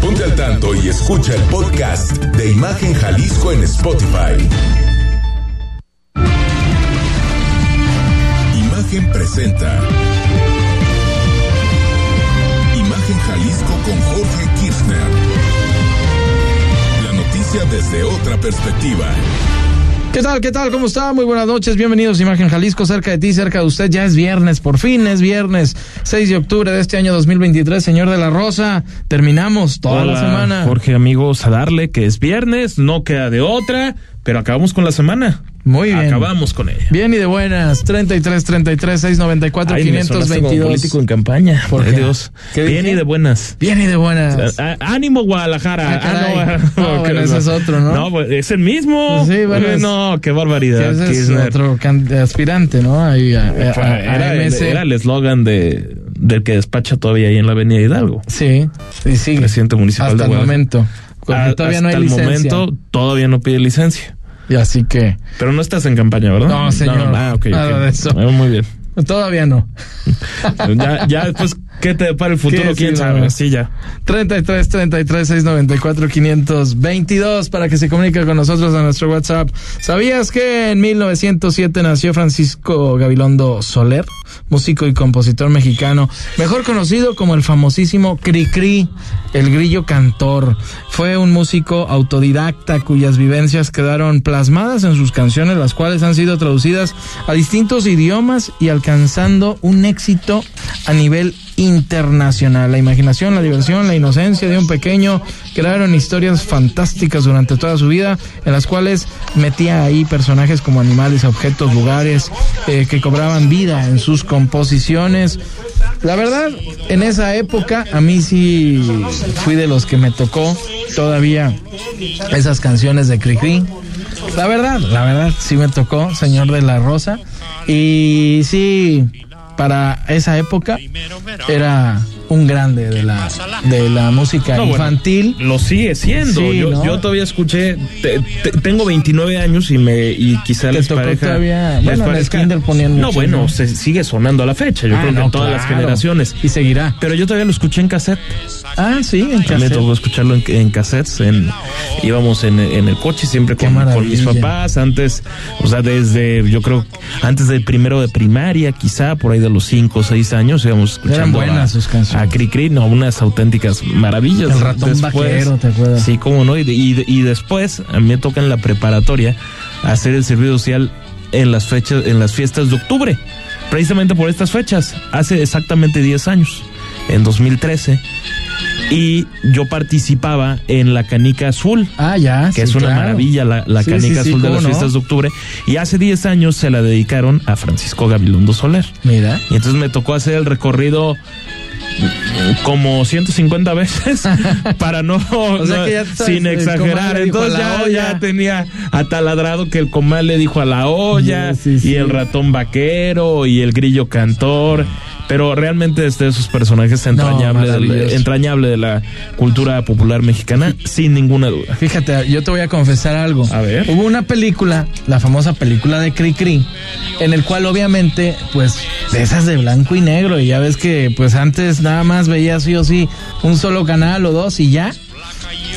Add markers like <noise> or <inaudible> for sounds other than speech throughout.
Ponte al tanto y escucha el podcast de Imagen Jalisco en Spotify. Imagen presenta. Imagen Jalisco con Jorge Kirchner. La noticia desde otra perspectiva. ¿Qué tal? ¿Qué tal? ¿Cómo está? Muy buenas noches. Bienvenidos a Imagen Jalisco, cerca de ti, cerca de usted. Ya es viernes, por fin es viernes, 6 de octubre de este año 2023. Señor de la Rosa, terminamos toda la semana. Jorge, amigos, a darle que es viernes, no queda de otra, pero acabamos con la semana. Muy bien. Acabamos con ella. Bien y de buenas. 33 33 694 Ay, me sonaste 522. como político en campaña. ¿Por qué? Dios. ¿Qué Bien dije? y de buenas. Bien y de buenas. Ánimo Guadalajara. Ah. Ah, No, <laughs> bueno, ese es otro, ¿no? No, pues, es el mismo. Sí, bueno, es- No, qué barbaridad. Ese es Kirchner. otro aspirante, ¿no? Ahí a, Era, el- era el eslogan de, del que despacha todavía ahí en la Avenida Hidalgo. Sí, sí, sí. Presidente municipal Hasta de el Guadalajara. momento. Porque Ah, todavía no hay hasta el licencia. momento todavía no pide licencia. Y así que Pero no estás en campaña, ¿verdad? No, señor. ah, ok, Nada de eso. Muy bien. todavía no. Ya, ya después, ¿qué te depara el futuro? ¿Quién Sí, sabe? Sí, ya. 33 33 694 522 para que se comunique con nosotros a nuestro WhatsApp. ¿Sabías que en 1907 nació Francisco Gabilondo Soler, músico y compositor mexicano, mejor conocido como el famosísimo Cricri, el grillo cantor? Fue un músico autodidacta cuyas vivencias quedaron plasmadas en sus canciones, las cuales han sido traducidas a distintos idiomas y alcanzando un éxito a nivel internacional. La imaginación, la diversión, la inocencia de un pequeño crearon historias fantásticas durante toda su vida, en las cuales metía ahí personajes como animales, objetos, lugares eh, que cobraban vida en sus composiciones. La verdad, en esa época a mí sí fui de los que me tocó todavía esas canciones de Cricri. La verdad, la verdad, sí me tocó, señor de la Rosa. Y sí, para esa época era un grande de la, de la música No, bueno, infantil. Lo sigue siendo. Sí, yo, ¿no? yo todavía escuché. te- te- tengo 29 años y me y quizá les pareja. todavía- bueno, ponían No, bueno, ¿no? se sigue sonando a la fecha. Yo Ah, creo que en todas las generaciones. Y seguirá. Pero yo todavía lo escuché en cassette. Ah, sí, en Me cassette. tocó escucharlo en, en cassettes. En, íbamos en, en el coche siempre con, con mis papás. Antes, o sea, desde, yo creo, antes del primero de primaria, quizá por ahí de los 5 o 6 años, íbamos escuchando Eran buenas a, sus canciones. A Cri Cri, no, unas auténticas maravillas. El ratón vaquero, ¿te acuerdas? Sí, cómo no. Y, y, y después, a mí me toca en la preparatoria hacer el servicio social en las fechas, en las fiestas de octubre. Precisamente por estas fechas, hace exactamente 10 años, en 2013. Y yo participaba en la canica azul. Ah, ya. Que sí, es una claro. maravilla la, la Sí, canica sí, azul de las no. fiestas de octubre. Y hace 10 años se la dedicaron a Francisco Gabilondo Soler. Mira. Y entonces me tocó hacer el recorrido como 150 veces <laughs> para no, sea no- que ya sabes, sin el exagerar. Entonces ya, ya tenía ataladrado que el comal le dijo a la olla Sí, sí, sí. y el ratón vaquero y el grillo cantor. Pero realmente es de esos personajes entrañables, maravilloso. entrañable de la cultura popular mexicana, sin ninguna duda. Fíjate, yo te voy a confesar algo. A ver. Hubo una película, la famosa película de Cri Cri, en el cual obviamente, pues, de esas de blanco y negro, y ya ves que, pues, antes nada más veías sí o sí un solo canal o dos y ya.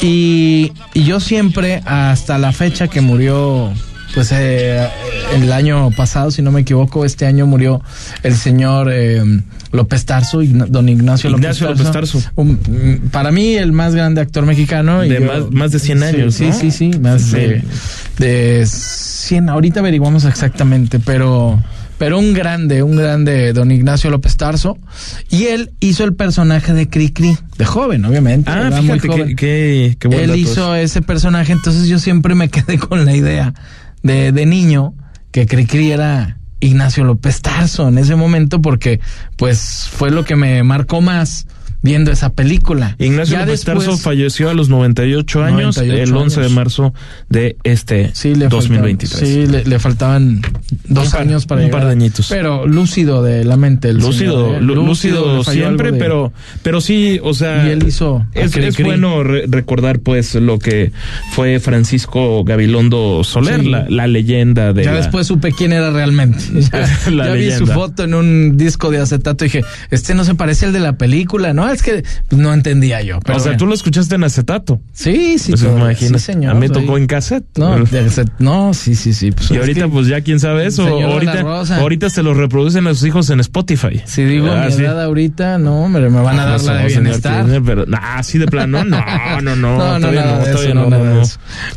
Y, y yo siempre, hasta la fecha que murió, pues, eh, el año pasado, si no me equivoco, este año murió el señor eh, López Tarso, don Ignacio, Ignacio López Tarso. Un- para mí, el más grande actor mexicano. y De yo- más- más de 100 años, Sí, ¿no? sí, sí, más Sí. de, de 100. Ahorita averiguamos exactamente, pero, pero un grande, un grande, don Ignacio López Tarso. Y él hizo el personaje de Cri Cri, de joven, obviamente. Ah, ¿verdad? Muy joven. qué, qué, Él hizo es. ese personaje, entonces yo siempre me quedé con la idea de, de niño que Cricri era Ignacio López Tarso en ese momento porque pues fue lo que me marcó más viendo esa película. Ignacio Ya López después- Tarso falleció a los 98 años 98 el 11 de años. marzo de este Sí, le 2023. faltaban- sí, le, le faltaban dos par- años para un llegar. par de añitos. Pero lúcido de la mente. El Lúcido, señor, ¿eh? lú- lúcido, falló siempre, de- pero, pero sí, o sea, Y él hizo es, es bueno re- recordar pues lo que fue Francisco Gabilondo Soler, Sí. la, la leyenda de Ya la- después supe quién era realmente. <laughs> Ya, La ya vi su foto en un disco de acetato y dije, este no se parece al de la película, ¿no? No, es que no entendía yo. o sea, tú lo escuchaste en acetato. Sí, sí. Pues imagina. Sí, señor. A mí tocó en cassette. No, no, sí, sí, sí. Pues y ahorita, pues ya quién sabe eso. Ahorita, ahorita se los reproducen a sus hijos en Spotify. Si digo ah, mi edad ahorita, no, hombre, me van a dar la de bienestar. pero, nah, así de plano, no, no, no. <laughs> no, no, no, no,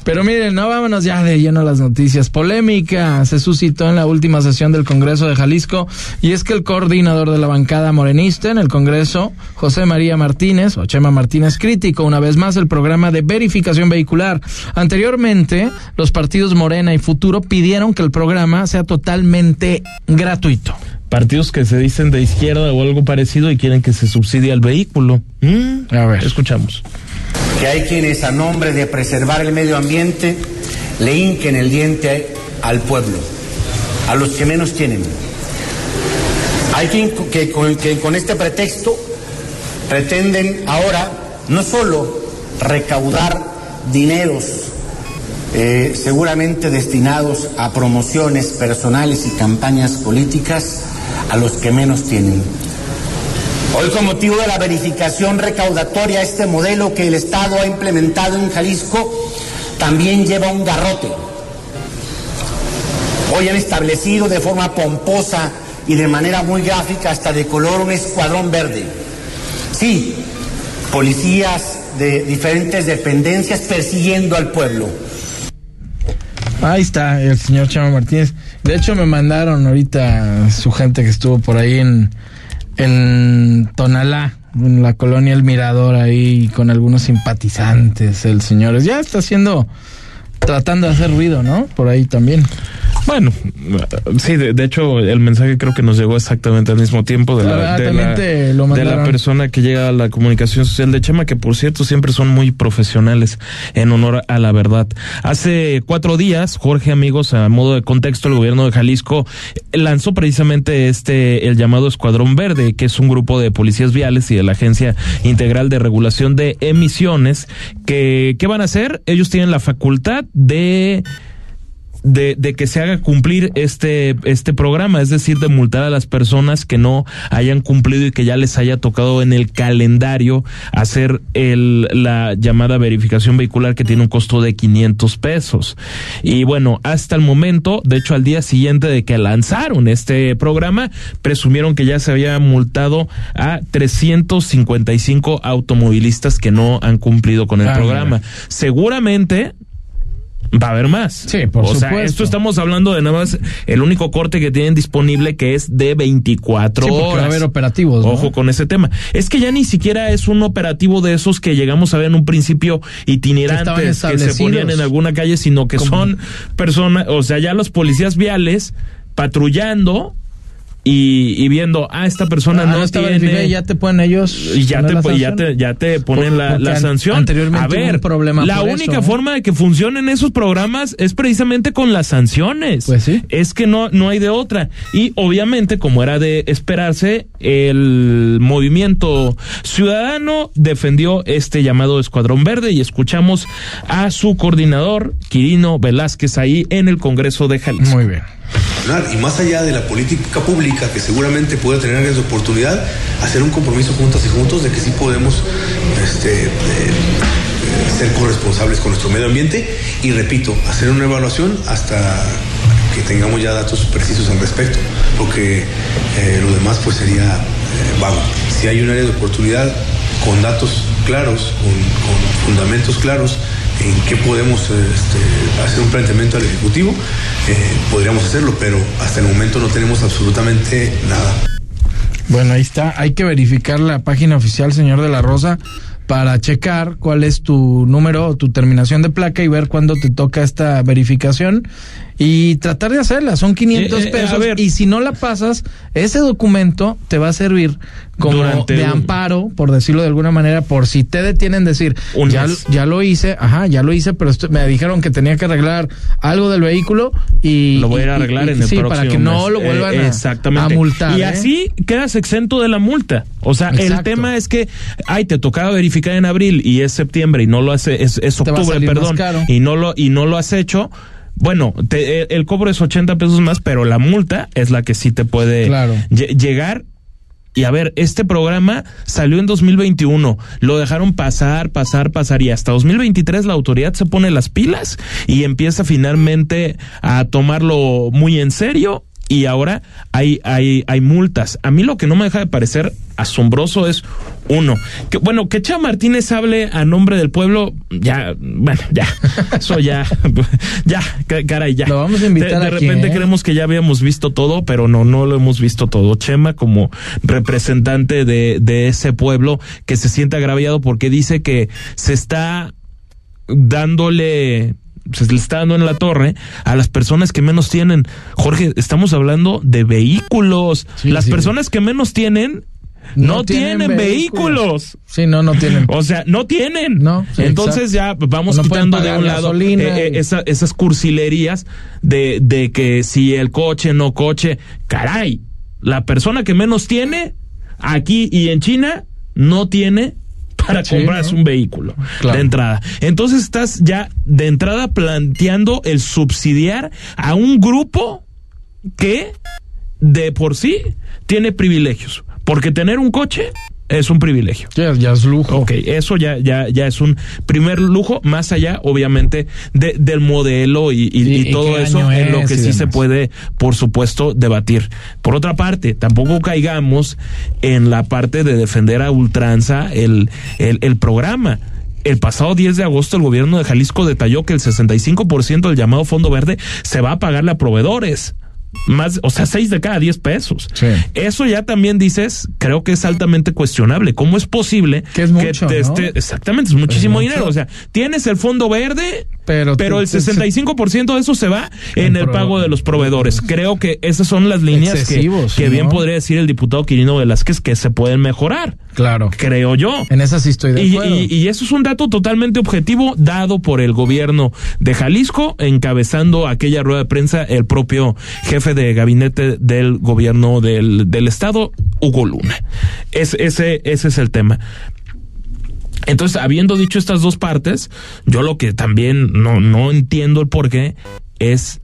Pero miren, no vámonos ya de lleno a las noticias. Polémica se suscitó en la última sesión del Congreso de Jalisco y es que el coordinador de la bancada morenista en el Congreso, José María Martínez, o Chema Martínez, criticó una vez más el programa de verificación vehicular. Anteriormente, los partidos Morena y Futuro pidieron que el programa sea totalmente gratuito partidos que se dicen de izquierda o algo parecido y quieren que se subsidie el vehículo. Mm, a ver, escuchamos. Que hay quienes a nombre de preservar el medio ambiente le hinquen el diente al pueblo, a los que menos tienen. Hay quien que, que con este pretexto pretenden ahora no solo recaudar dineros eh, seguramente destinados a promociones personales y campañas políticas a los que menos tienen. Hoy con motivo de la verificación recaudatoria, este modelo que el Estado ha implementado en Jalisco también lleva un garrote. Hoy han establecido de forma pomposa y de manera muy gráfica, hasta de color, un escuadrón verde. Sí, policías de diferentes dependencias persiguiendo al pueblo. Ahí está el señor Chama Martínez. De hecho, me mandaron ahorita su gente que estuvo por ahí en, en Tonalá, en la colonia El Mirador, ahí con algunos simpatizantes, el señor. Ya está haciendo, tratando de hacer ruido, ¿no? Por ahí también. Bueno, sí, de, hecho el mensaje creo que nos llegó exactamente al mismo tiempo de la, de la, persona que llega a la comunicación social de Chema, que por cierto siempre son muy profesionales en honor a la verdad. Hace cuatro días, Jorge Amigos, a modo de contexto, el gobierno de Jalisco lanzó precisamente este, el llamado Escuadrón Verde, que es un grupo de policías viales y de la Agencia Integral de Regulación de Emisiones, que, ¿qué van a hacer? Ellos tienen la facultad de de, de, que se haga cumplir este, este programa, es decir, de multar a las personas que no hayan cumplido y que ya les haya tocado en el calendario hacer el, la llamada verificación vehicular que tiene un costo de 500 pesos. Y bueno, hasta el momento, de hecho al día siguiente de que lanzaron este programa, presumieron que ya se había multado a 355 automovilistas que no han cumplido con el ah, programa. Seguramente va a haber más. Sí, por o sea, esto estamos hablando de nada más el único corte que tienen disponible que es de 24 horas. Va a haber operativos. Ojo con ese tema. Es que ya ni siquiera es un operativo de esos que llegamos a ver en un principio itinerantes que, se ponían en alguna calle, sino que son personas, o sea, ya los policías viales patrullando y, viendo, ah, esta persona ah, no, tiene. ya te ponen ellos. Y ya te, ya te, ya te ponen la, sanción. Anteriormente a ver, problema la única forma de que funcionen esos programas es precisamente con las sanciones. Pues sí. Es que no, no hay de otra. Y obviamente, como era de esperarse, el movimiento ciudadano defendió este llamado Escuadrón Verde y escuchamos a su coordinador, Quirino Velázquez, ahí en el Congreso de Jalisco. Muy bien. Y más allá de la política pública que seguramente puede tener de oportunidad, hacer un compromiso juntas y juntos de que sí podemos este, eh, ser corresponsables con nuestro medio ambiente y, repito, hacer una evaluación hasta que tengamos ya datos precisos al respecto, porque eh, lo demás pues sería eh, vago. Si hay un área de oportunidad con datos claros, con fundamentos claros, en qué podemos este, hacer un planteamiento al Ejecutivo, eh, podríamos hacerlo, pero hasta el momento no tenemos absolutamente nada. Bueno, ahí está. Hay que verificar la página oficial, señor de la Rosa, para checar cuál es tu número o tu terminación de placa y ver cuándo te toca esta verificación y tratar de hacerla. Son 500 eh, eh, pesos y si no la pasas, ese documento te va a servir como de amparo, por decirlo de alguna manera, por si te detienen decir, ya, ya lo hice, ajá, ya lo hice, pero me dijeron que tenía que arreglar algo del vehículo y... Lo voy a ir a arreglar en el sí, para que no lo vuelvan a, exactamente. multar. Y ¿eh? así quedas exento de la multa. O sea, el tema es que, ay, te tocaba verificar en abril y es septiembre y no lo hace, es, es octubre, perdón, y no lo, y no lo has hecho, bueno, te, el cobro es 80 pesos más, pero la multa es la que sí te puede llegar. Y a ver, este programa salió en 2021, lo dejaron pasar, pasar, pasar y hasta 2023 la autoridad se pone las pilas y empieza finalmente a tomarlo muy en serio. Y ahora hay, hay, hay multas. A mí lo que no me deja de parecer asombroso es uno, que bueno, que Chá Martínez hable a nombre del pueblo, ya, bueno, ya, <laughs> eso ya, <laughs> ya, caray, ya. Lo vamos a invitar De, de aquí, repente ¿eh? creemos que ya habíamos visto todo, pero no, no lo hemos visto todo. Chema como representante de, de ese pueblo que se siente agraviado porque dice que se está dándole se le está dando en la torre a las personas que menos tienen. Jorge, estamos hablando de vehículos. Sí, las sí. personas que menos tienen no, tienen, vehículos. Sí, no, no tienen. O sea, no tienen. No, sí, Entonces ya vamos No quitando de un lado eh, eh, esa- esas cursilerías de, de que si el coche, no coche. Caray, la persona que menos tiene aquí y en China no tiene para Sí, comprarse ¿no? un vehículo Claro. de entrada. Entonces estás ya de entrada planteando el subsidiar a un grupo que de por sí tiene privilegios. Porque tener un coche es un privilegio. Ya, ya es lujo. Ok, eso ya, ya, ya es un primer lujo, más allá, obviamente, de, del modelo y, y- todo eso año en lo es que sí se puede, por supuesto, debatir. Por otra parte, tampoco caigamos en la parte de defender a ultranza el, el, el programa. El pasado 10 de agosto el gobierno de Jalisco detalló que el 65% del llamado Fondo Verde se va a pagarle a proveedores. Más, o sea, 6 de cada 10 pesos. Sí. Eso ya también dices, creo que es altamente cuestionable. ¿Cómo es posible Que es mucho, te ¿no? esté- exactamente, es muchísimo dinero. O sea, tienes el fondo verde, Pero pero, el tú- 65% de eso se va en, el pago de los proveedores. Creo que esas son las líneas que, bien ¿no? podría decir el diputado Quirino Velázquez que se pueden mejorar. Claro. Creo yo. En esa sí estoy de Y, acuerdo. y- y eso es un dato totalmente objetivo dado por el gobierno de Jalisco, encabezando aquella rueda de prensa el propio jefe de gabinete del gobierno del, del estado, Hugo Luna. Es, ese, ese es el tema. Entonces, habiendo dicho estas dos partes, yo lo que también no, no entiendo el por qué es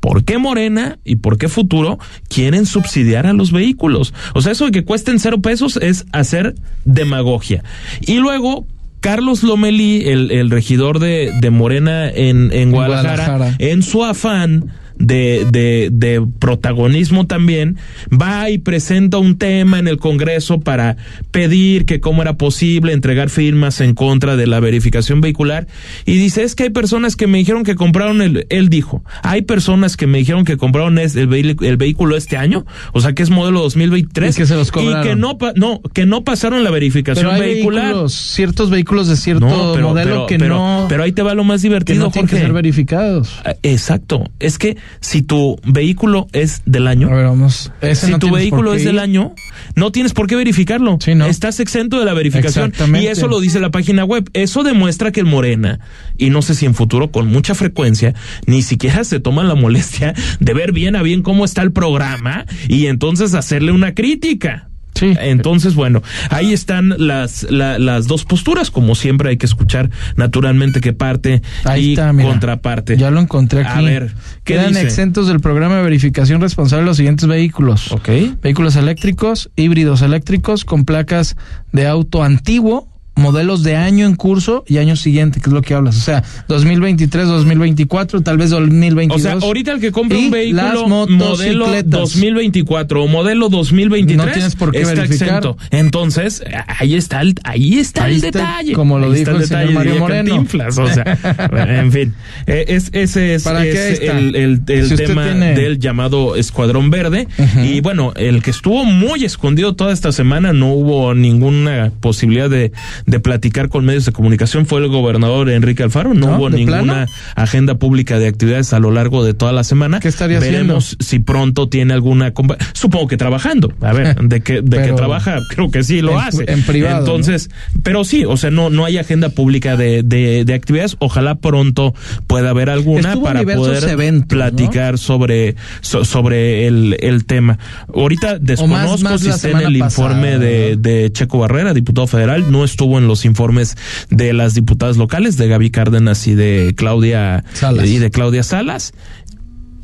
¿Por qué Morena y por qué Futuro quieren subsidiar a los vehículos? O sea, eso de que cuesten cero pesos es hacer demagogia. Y luego, Carlos Lomelí, el, el regidor de, de Morena en, en Guadalajara, Guadalajara. en su afán de, de, de protagonismo también, va y presenta un tema en el Congreso para pedir que cómo era posible entregar firmas en contra de la verificación vehicular y dice, es que hay personas que me dijeron que compraron el, él dijo, hay personas que me dijeron que compraron es- el, el vehículo este año, o sea que es modelo 2023 Y que se los cobraron. y que no, no, que no pasaron la verificación Pero hay vehicular. vehículos, ciertos vehículos de cierto No, pero, modelo pero- que pero- no pero ahí te va lo más que divertido, no tienen que Jorge. ser verificados. Ah, Exacto. Es que si tu vehículo es del año, A ver, vamos. Ese si no tu vehículo es del año, no tienes por qué verificarlo. Sí, no. Estás exento de la verificación. Y eso lo dice la página web. Eso demuestra que el Morena, y no sé si en futuro con mucha frecuencia, ni siquiera se toman la molestia de ver bien a bien cómo está el programa y entonces hacerle una crítica. Sí. Entonces, bueno, ahí están las, la- las dos posturas. Como siempre, hay que escuchar naturalmente que parte Ahí y está, mira. contraparte. Ya lo encontré aquí. A ver, ¿qué Quedan dice? exentos del programa de verificación responsable los siguientes vehículos. Ok. Vehículos eléctricos, híbridos eléctricos con placas de auto antiguo, modelos de año en curso y año siguiente, que es lo que hablas. O sea, 2023, 2024, tal vez 2022. O sea, ahorita el que compra un vehículo modelo motocicletas. 2024 o modelo 2023 No tienes por qué está verificar. exento. Entonces, ahí está el, ahí está Ahí el está, detalle. como lo Ahí dijo está el señor Mario Moreno. Cantinflas, o sea, <laughs> en fin. Eh, es, ese es, ¿Para es el, el- el Si usted tema tiene- del llamado Escuadrón Verde. Y bueno, el que estuvo muy escondido toda esta semana, no hubo ninguna posibilidad de, de platicar con medios de comunicación, fue el gobernador Enrique Alfaro. No, ¿No? hubo ¿De ninguna plano? agenda pública de actividades a lo largo de toda la semana. ¿Qué estaría Veremos si pronto tiene alguna supongo que trabajando. A ver, <laughs> de que de que trabaja, creo que sí lo En- hace. en privado, Entonces, pero sí, o sea, no no hay agenda pública de, de, de actividades. Ojalá pronto pueda haber alguna Estuvo para poder eventos, platicar sobre so- sobre el, el tema. Ahorita desconozco más si está en el pasada, informe de, de Checo Barrera, diputado federal, no estuvo en los informes de las diputadas locales, de Gaby Cárdenas y de Claudia Salas. y de Claudia Salas.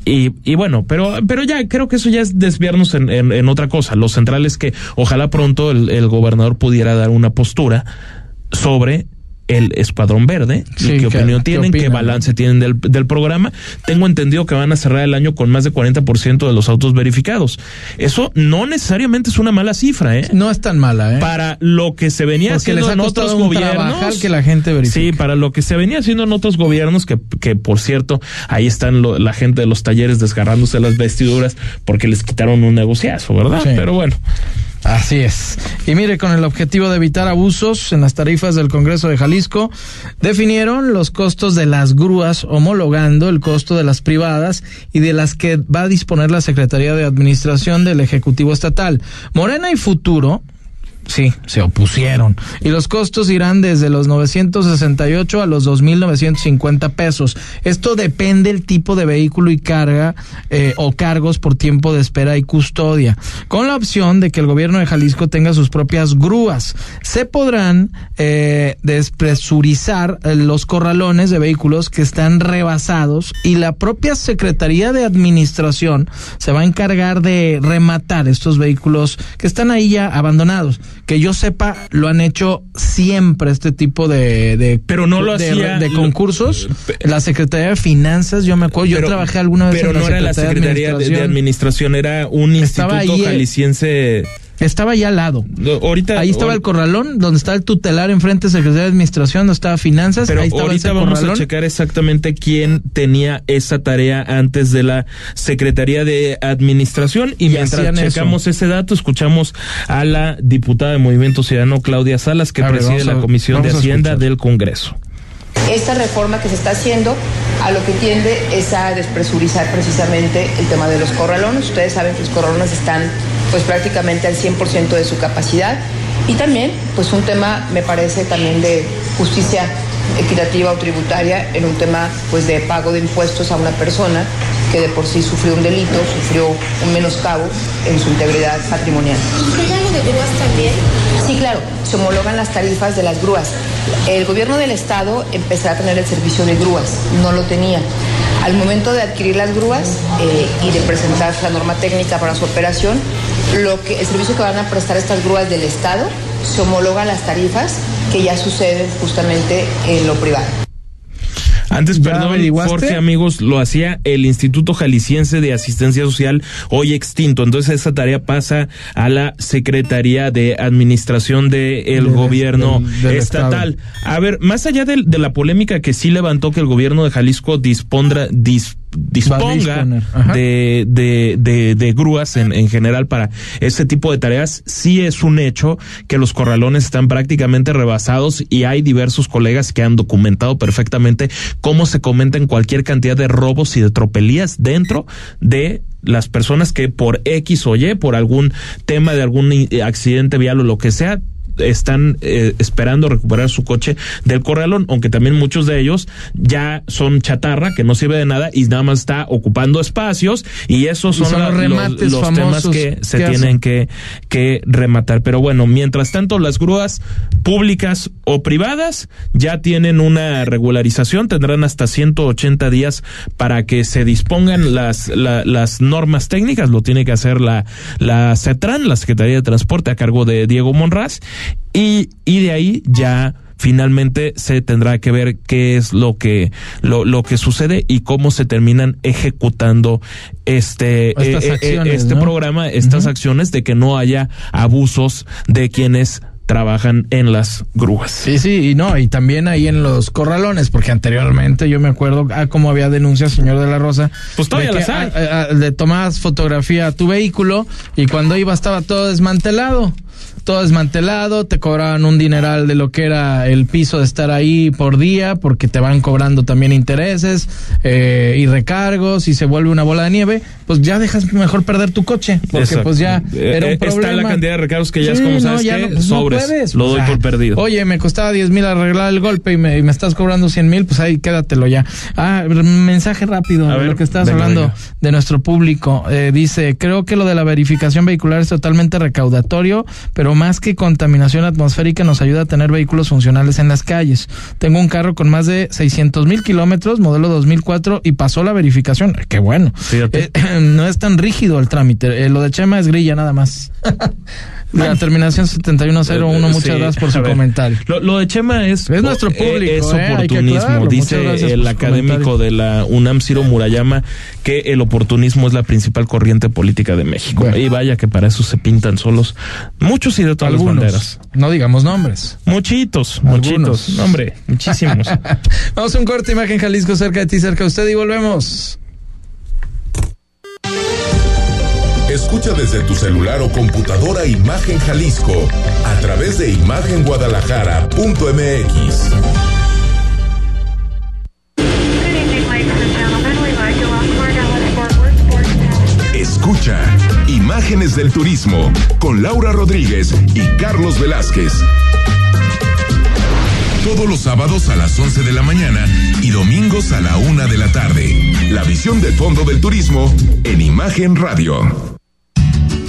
Y, y bueno, pero, pero ya creo que eso ya es desviarnos en, en, en otra cosa. Lo central es que ojalá pronto el, el gobernador pudiera dar una postura sobre el Escuadrón Verde Sí, qué ¿qué- opinión tienen, qué opinan? balance tienen del, del programa. Tengo entendido que van a cerrar el año con más de 40% de los autos verificados. Eso no necesariamente es una mala cifra, ¿eh? No es tan mala, ¿eh? Para lo que se venía Porque les haciendo ha en otros gobiernos. que la gente verifique. Sí, para lo que se venía haciendo en otros gobiernos, que, que por cierto, ahí están lo- la gente de los talleres desgarrándose las vestiduras porque les quitaron un negociazo, ¿verdad? Sí. Pero bueno. Así es. Y mire, con el objetivo de evitar abusos en las tarifas del Congreso de Jalisco, definieron los costos de las grúas, homologando el costo de las privadas y de las que va a disponer la Secretaría de Administración del Ejecutivo Estatal. Morena y Futuro. Sí, se opusieron. Y los costos irán desde los 968 a los 2.950 pesos. Esto depende el tipo de vehículo y carga eh, o cargos por tiempo de espera y custodia. Con la opción de que el gobierno de Jalisco tenga sus propias grúas. Se podrán eh, despresurizar eh, los corralones de vehículos que están rebasados y la propia Secretaría de Administración se va a encargar de rematar estos vehículos que están ahí ya abandonados. Que yo sepa, lo han hecho siempre este tipo de, de Pero no lo de, hacía- de lo- concursos. La Secretaría de Finanzas, yo me acuerdo, yo trabajé alguna vez Pero en la no era la Secretaría de, de Administración, era un Estaba instituto ahí, eh. jalisciense. Estaba allá al lado. No, Ahorita, Ahí estaba el corralón, donde está el tutelar enfrente de Secretaría de Administración, donde estaba Finanzas, Pero ahí estaba ahorita ese vamos corralón. a checar exactamente quién tenía esa tarea antes de la Secretaría de Administración y, Y mientras eso. checamos ese dato, escuchamos a la diputada de Movimiento Ciudadano Claudia Salas, que A ver, preside la Comisión de Hacienda del Congreso. Esta reforma que se está haciendo a lo que tiende es a despresurizar precisamente el tema de los corralones. Ustedes saben que los corralones están pues prácticamente al 100% de su capacidad y también pues un tema me parece también de justicia equitativa o tributaria en un tema pues de pago de impuestos a una persona que de por sí sufrió un delito, sufrió un menoscabo en su integridad patrimonial. ¿Incluye algo de grúas también? Sí, claro, se homologan las tarifas de las grúas. El gobierno del estado empezará a tener el servicio de grúas, no lo tenía. Al momento de adquirir las grúas eh, y de presentar la norma técnica para su operación, lo que, el servicio que van a prestar estas grúas del estado se homologan las tarifas que ya suceden justamente en lo privado. Antes, ¿Ya perdón? Jorge, amigos, lo hacía el Instituto Jalisciense de Asistencia Social, hoy extinto. Entonces, esa tarea pasa a la Secretaría de Administración del Del- gobierno del- del estatal. A ver, más allá de, la polémica que sí levantó que el gobierno de Jalisco dispondra, dis- disponga de, de, de, de grúas en, en general para ese tipo de tareas, sí es un hecho que los corralones están prácticamente rebasados y hay diversos colegas que han documentado perfectamente cómo se cometen cualquier cantidad de robos y de tropelías dentro de las personas que por X o Y, por algún tema de algún accidente vial o lo que sea, están eh, esperando recuperar su coche del corralón, aunque también muchos de ellos ya son chatarra, que no sirve de nada y nada más está ocupando espacios y esos Y son, la- los remates los temas que se que tienen que, que rematar. Pero bueno, mientras tanto las grúas públicas o privadas ya tienen una regularización, tendrán hasta 180 días para que se dispongan las, la- las normas técnicas, lo tiene que hacer la, la CETRAN, la Secretaría de Transporte a cargo de Diego Monraz, y, y de ahí ya finalmente se tendrá que ver qué es lo que lo, lo que sucede y cómo se terminan ejecutando este eh, eh, acciones, este ¿no? programa estas acciones de que no haya abusos de quienes trabajan en las grúas Sí, sí, y no, y también ahí en los corralones, porque anteriormente yo me acuerdo ah, cómo había denuncias, señor de la Rosa. Pues todavía de las hay. ah, ah, le tomabas fotografía a tu vehículo y cuando iba estaba todo desmantelado. Todo desmantelado, te cobraban un dineral de lo que era el piso de estar ahí por día, porque te van cobrando también intereses eh, y recargos y se vuelve una bola de nieve, pues ya dejas mejor perder tu coche, porque Exacto. pues ya Eh, era un eh, está problema. la cantidad de recargos que ya es como, no, ¿sabes ya qué? no, pues no Sobres, puedes. lo O doy sea, por perdido. Oye, me costaba 10 mil arreglar el golpe y me, y me estás cobrando 100 mil, pues ahí quédatelo ya. Ah, mensaje rápido A de ver, lo que venga, hablando venga. de nuestro público. Eh, dice, creo que lo de la verificación vehicular es totalmente recaudatorio pero más que contaminación atmosférica nos ayuda a tener vehículos funcionales en las calles. Tengo un carro con más de 600 mil kilómetros, modelo 2004, y pasó la verificación. Qué bueno. Eh, <clears throat> no es tan rígido el trámite. Eh, lo de Chema es grilla nada más. <laughs> La terminación 7101, muchas Sí, gracias por <laughs> su ver, comentario. Lo, lo de Chema es, Es nuestro público, es eh, hay que oportunismo. Muchas Dice el académico de la UNAM, Ciro Murayama, que el oportunismo es la principal corriente política de México. Bueno. Y vaya que para eso se pintan solos muchos y de todas las Algunos. banderas. No digamos nombres. Muchitos, Algunos. muchitos. No, hombre, muchísimos. <laughs> Vamos a un corte, imagen Jalisco cerca de ti, cerca de usted y volvemos. Escucha desde tu celular o computadora Imagen Jalisco a través de imagenguadalajara.mx. Escucha Imágenes del Turismo con Laura Rodríguez y Carlos Velázquez. Todos los sábados a las 11 de la mañana y domingos a la una de la tarde. La visión de fondo del turismo en Imagen Radio.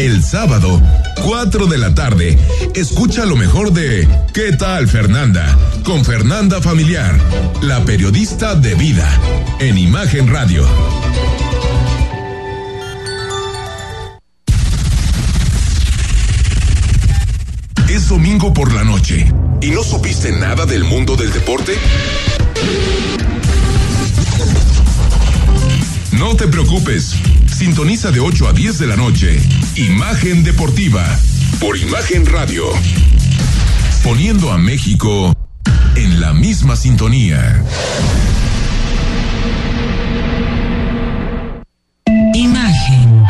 El sábado, 4 de la tarde, escucha lo mejor de ¿Qué tal Fernanda? Con Fernanda Familiar, la periodista de vida, en Imagen Radio. Es domingo por la noche y no supiste nada del mundo del deporte. No te preocupes. Sintoniza de 8 a 10 de la noche. Imagen Deportiva. Por Imagen Radio. Poniendo a México en la misma sintonía. Imagen.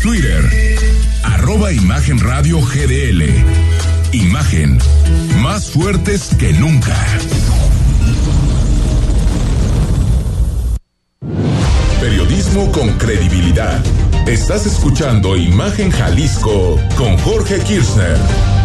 Twitter. Arroba Imagen Radio GDL. Imagen. Más fuertes que nunca. Periodismo con credibilidad. Estás escuchando Imagen Jalisco con Jorge Kirchner.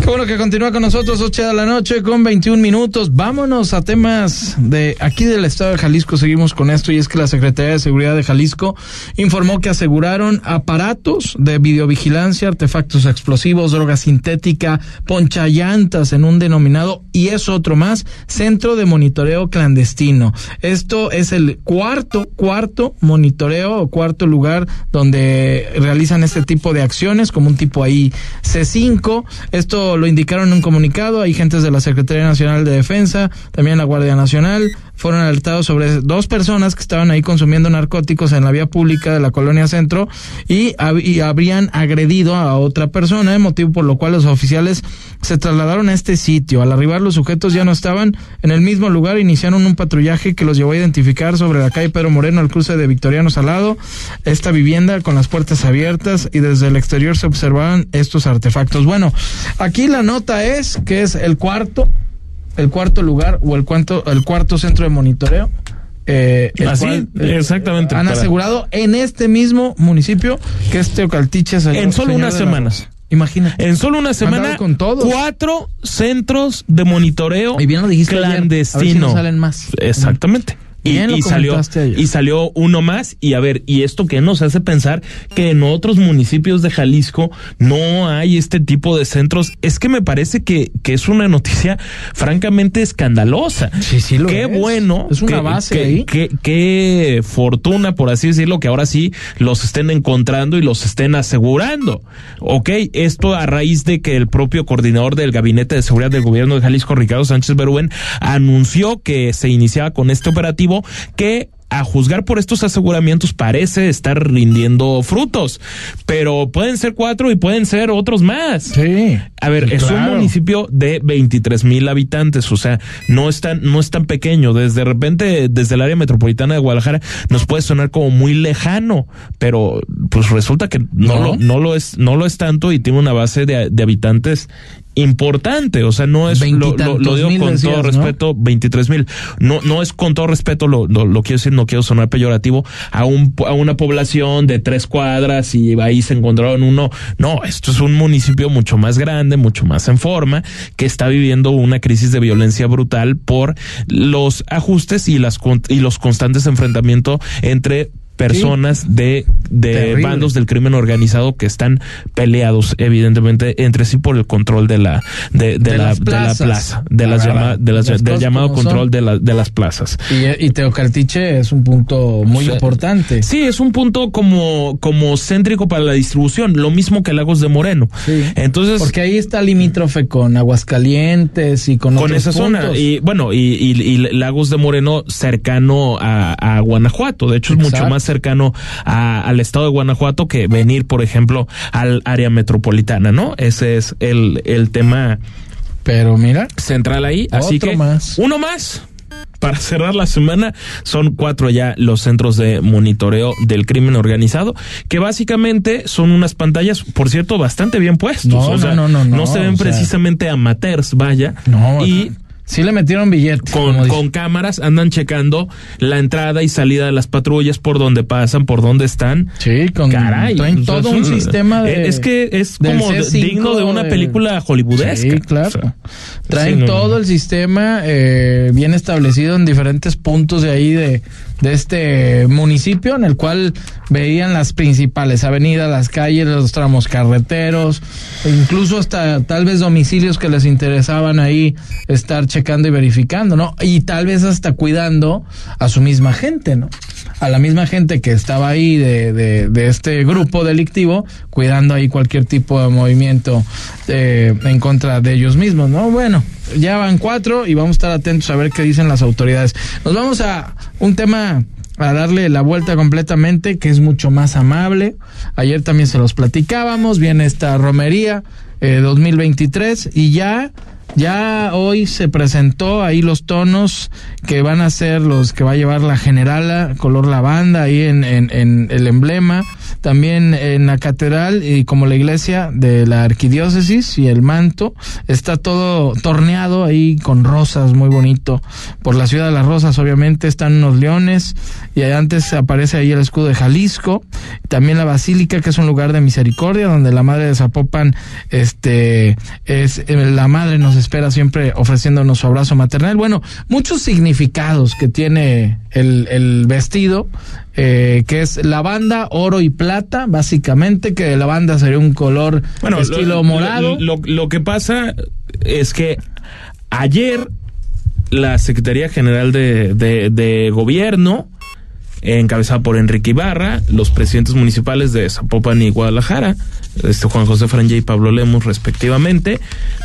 Qué bueno que continúa con nosotros, 8 de la noche con 21 minutos. Vámonos a temas de aquí del estado de Jalisco. Seguimos con esto y es que la Secretaría de Seguridad de Jalisco informó que aseguraron aparatos de videovigilancia, artefactos explosivos, droga sintética, ponchallantas en un denominado y es otro más, centro de monitoreo clandestino. Esto es el cuarto, cuarto monitoreo o cuarto lugar donde realizan este tipo de acciones como un tipo ahí C5. Esto lo indicaron en un comunicado. Hay gentes de la Secretaría Nacional de Defensa, también la Guardia Nacional, fueron alertados sobre dos personas que estaban ahí consumiendo narcóticos en la vía pública de la colonia centro y, hab- y habrían agredido a otra persona, motivo por lo cual los oficiales se trasladaron a este sitio. Al arribar los sujetos ya no estaban en el mismo lugar, iniciaron un patrullaje que los llevó a identificar sobre la calle Pedro Moreno al cruce de Victoriano Salado, esta vivienda con las puertas abiertas y desde el exterior se observaban estos artefactos. Bueno, aquí la nota es que es el cuarto el cuarto lugar o el cuarto, el cuarto centro de monitoreo. eh, Así, cual, exactamente, Han para- asegurado en este mismo municipio que es Teocaltiche. En solo unas la semanas. Rosa. Imagínate. En solo una semana, con cuatro centros de monitoreo Y bien lo dijiste ayer. clandestino. A ver si no salen más. Exactamente. Y, Bien lo y salió, ayer. y salió uno más. Y a ver, y esto que nos hace pensar que en otros municipios de Jalisco no hay este tipo de centros. Es que me parece que, que es una noticia francamente escandalosa. Sí, sí lo Qué es. bueno. Es una que- base que- ahí. Qué, qué fortuna, por así decirlo, que ahora sí los estén encontrando y los estén asegurando. Ok, esto a raíz de que el propio coordinador del Gabinete de Seguridad del Gobierno de Jalisco, Ricardo Sánchez Berúben, anunció que se iniciaba con este operativo que a juzgar por estos aseguramientos parece estar rindiendo frutos, pero pueden ser cuatro y pueden ser otros más. Sí. A ver, es un municipio de 23 mil habitantes, o sea, no es tan, no es tan pequeño. Desde repente, desde el área metropolitana de Guadalajara, nos puede sonar como muy lejano, pero pues resulta que no, No. Lo, no lo es, no lo es tanto y tiene una base de, de habitantes importante, o sea, no es, lo, lo- lo digo con todo ¿no? respeto, 23 mil. No, no es con todo respeto, lo, lo, lo quiero decir, no quiero sonar peyorativo, a, un, a una población de tres cuadras y ahí se encontraron uno. No, esto es un municipio mucho más grande, mucho más en forma, que está viviendo una crisis de violencia brutal por los ajustes y, las, y los constantes enfrentamientos entre personas de, de Terrible. bandos del crimen organizado que están peleados evidentemente entre sí por el control de la de, de De la, las de la plaza de La las verdad, llama- de las- las del llamado control son. de, la- de las plazas Y, y Teocaltiche es un punto muy importante. Sí, es un punto como, como céntrico para la distribución, lo mismo que Lagos de Moreno. Sí. Entonces, Porque ahí está limítrofe con Aguascalientes y con, con otros esa zona, y bueno, y, y- y Lagos de Moreno cercano a, a Guanajuato, de hecho es mucho más cercano a- al estado de Guanajuato que venir, por ejemplo, al área metropolitana, ¿no? Ese es el, el tema Pero mira, central ahí. Así Otro que más. uno más. Para cerrar la semana, son cuatro ya los centros de monitoreo del crimen organizado, que básicamente son unas pantallas, por cierto, bastante bien puestos. No, o no, sea, no, no, no, se ven sea. precisamente amateurs, vaya. no. Y sí le metieron billete. con, con cámaras andan checando la entrada y salida de las patrullas, por dónde pasan, por dónde están. Sí, con Caray, traen o sea, todo un sistema de. Es que es como de- C5 digno de una película hollywoodesca. Sí, claro. O sea, Traen sí, no, todo no. el sistema eh, bien establecido en diferentes puntos de ahí de, de este municipio, en el cual veían las principales avenidas, las calles, los tramos carreteros, e incluso hasta tal vez domicilios que les interesaban ahí estar checando y verificando, ¿no? Y tal vez hasta cuidando a su misma gente, ¿no? A la misma gente que estaba ahí de, de, de este grupo delictivo, cuidando ahí cualquier tipo de movimiento eh, en contra de ellos mismos, ¿no? Bueno, ya van cuatro y vamos a estar atentos a ver qué dicen las autoridades. Nos vamos a un tema a darle la vuelta completamente, que es mucho más amable. Ayer también se los platicábamos, viene esta romería eh, 2023 y ya ya hoy se presentó ahí los tonos que van a ser los que va a llevar la generala, color lavanda, ahí en, en, en el emblema. También en la catedral y como la iglesia de la arquidiócesis y el manto. Está todo torneado ahí con rosas, muy bonito. Por la ciudad de las rosas, obviamente, están unos leones. Y antes aparece ahí el escudo de Jalisco. También la basílica, que es un lugar de misericordia, donde la madre de Zapopan, este, es, eh, la madre nos espera siempre ofreciéndonos su abrazo maternal. Bueno, muchos significados que tiene el, el vestido, eh, que es lavanda, oro y plata, básicamente, que la lavanda sería un color estilo lo, morado. Lo, lo- lo que pasa es que ayer la Secretaría General de, de- de Gobierno, encabezada por Enrique Ibarra, los presidentes municipales de Zapopan y Guadalajara, este Juan José Franja y Pablo Lemos respectivamente,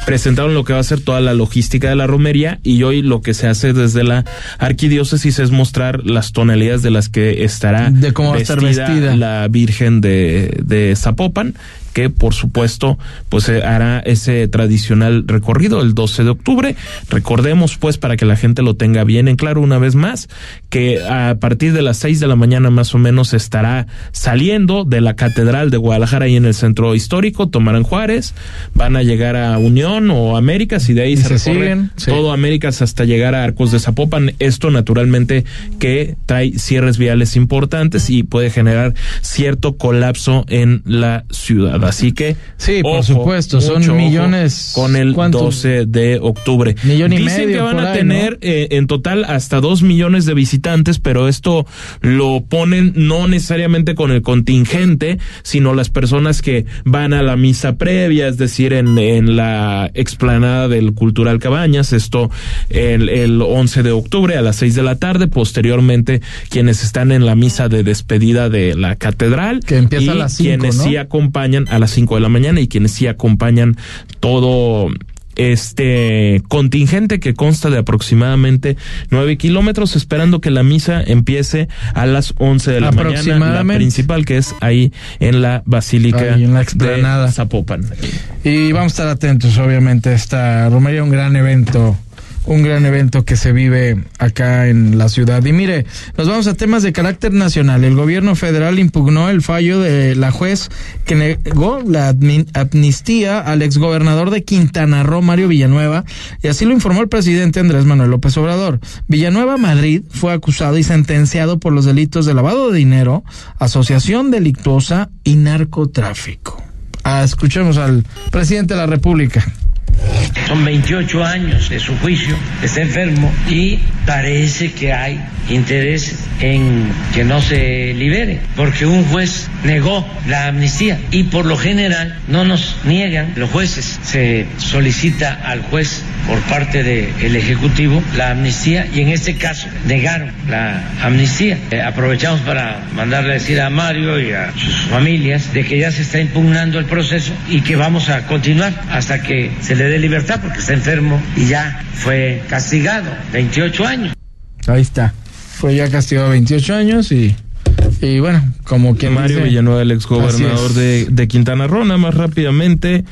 presentaron lo que va a ser toda la logística de la romería y hoy lo que se hace desde la arquidiócesis es mostrar las tonalidades de las que estará De cómo va a estar vestida. la Virgen de, de Zapopan, que por supuesto pues eh, hará ese tradicional recorrido el 12 de octubre. Recordemos pues para que la gente lo tenga bien en claro una vez más, que a partir de las 6 de la mañana más o menos estará saliendo de la Catedral de Guadalajara ahí en el centro histórico, tomarán Juárez, van a llegar a Unión o Américas y de ahí Y se, se recorre siguen, sí. todo Américas hasta llegar a Arcos de Zapopan. Esto naturalmente que trae cierres viales importantes y puede generar cierto colapso en la ciudad. Así que Sí, por supuesto, son ojo millones. con el ¿Cuántos? 12 de octubre. Millón y Dicen medio que van a ahí, tener eh, en total hasta dos millones de visitantes, pero esto lo ponen no necesariamente con el contingente, sino las personas que van a la misa previa, es decir, en, en la explanada del Cultural Cabañas, esto el, el 11 de octubre a las 6 de la tarde, posteriormente quienes están en la misa de despedida de la catedral, Que empieza y a las cinco, quienes ¿no? sí acompañan a las 5 de la mañana y quienes sí acompañan todo este contingente que consta de aproximadamente nueve kilómetros, esperando que la misa empiece a las 11 de la mañana, la principal que es ahí en la Basílica Ahí en la de. Zapopan. Y vamos a estar atentos, obviamente, a esta romería, un gran evento, un gran evento que se vive acá en la ciudad. Y mire, nos vamos a temas de carácter nacional. El gobierno federal impugnó el fallo de la juez que negó la amnistía al exgobernador de Quintana Roo, Mario Villanueva, y así lo informó el presidente Andrés Manuel López Obrador. Villanueva Madrid fue acusado y sentenciado por los delitos de lavado de dinero, asociación delictuosa y narcotráfico. Ah, escuchemos al presidente de la República. Son 28 años de su juicio, está enfermo y parece que hay interés en que no se libere, porque un juez negó la amnistía y por lo general no nos niegan los jueces. Se solicita al juez por parte del Ejecutivo la amnistía y en este caso negaron la amnistía. Eh, aprovechamos para mandarle decir a Mario y a sus familias de que ya se está impugnando el proceso y que vamos a continuar hasta que se le dé libertad porque está enfermo y ya fue castigado 28 años. Ahí está. Fue ya castigado 28 años y, y bueno, como que Mario Villanueva, el exgobernador de, de Quintana Roo, nada más rápidamente,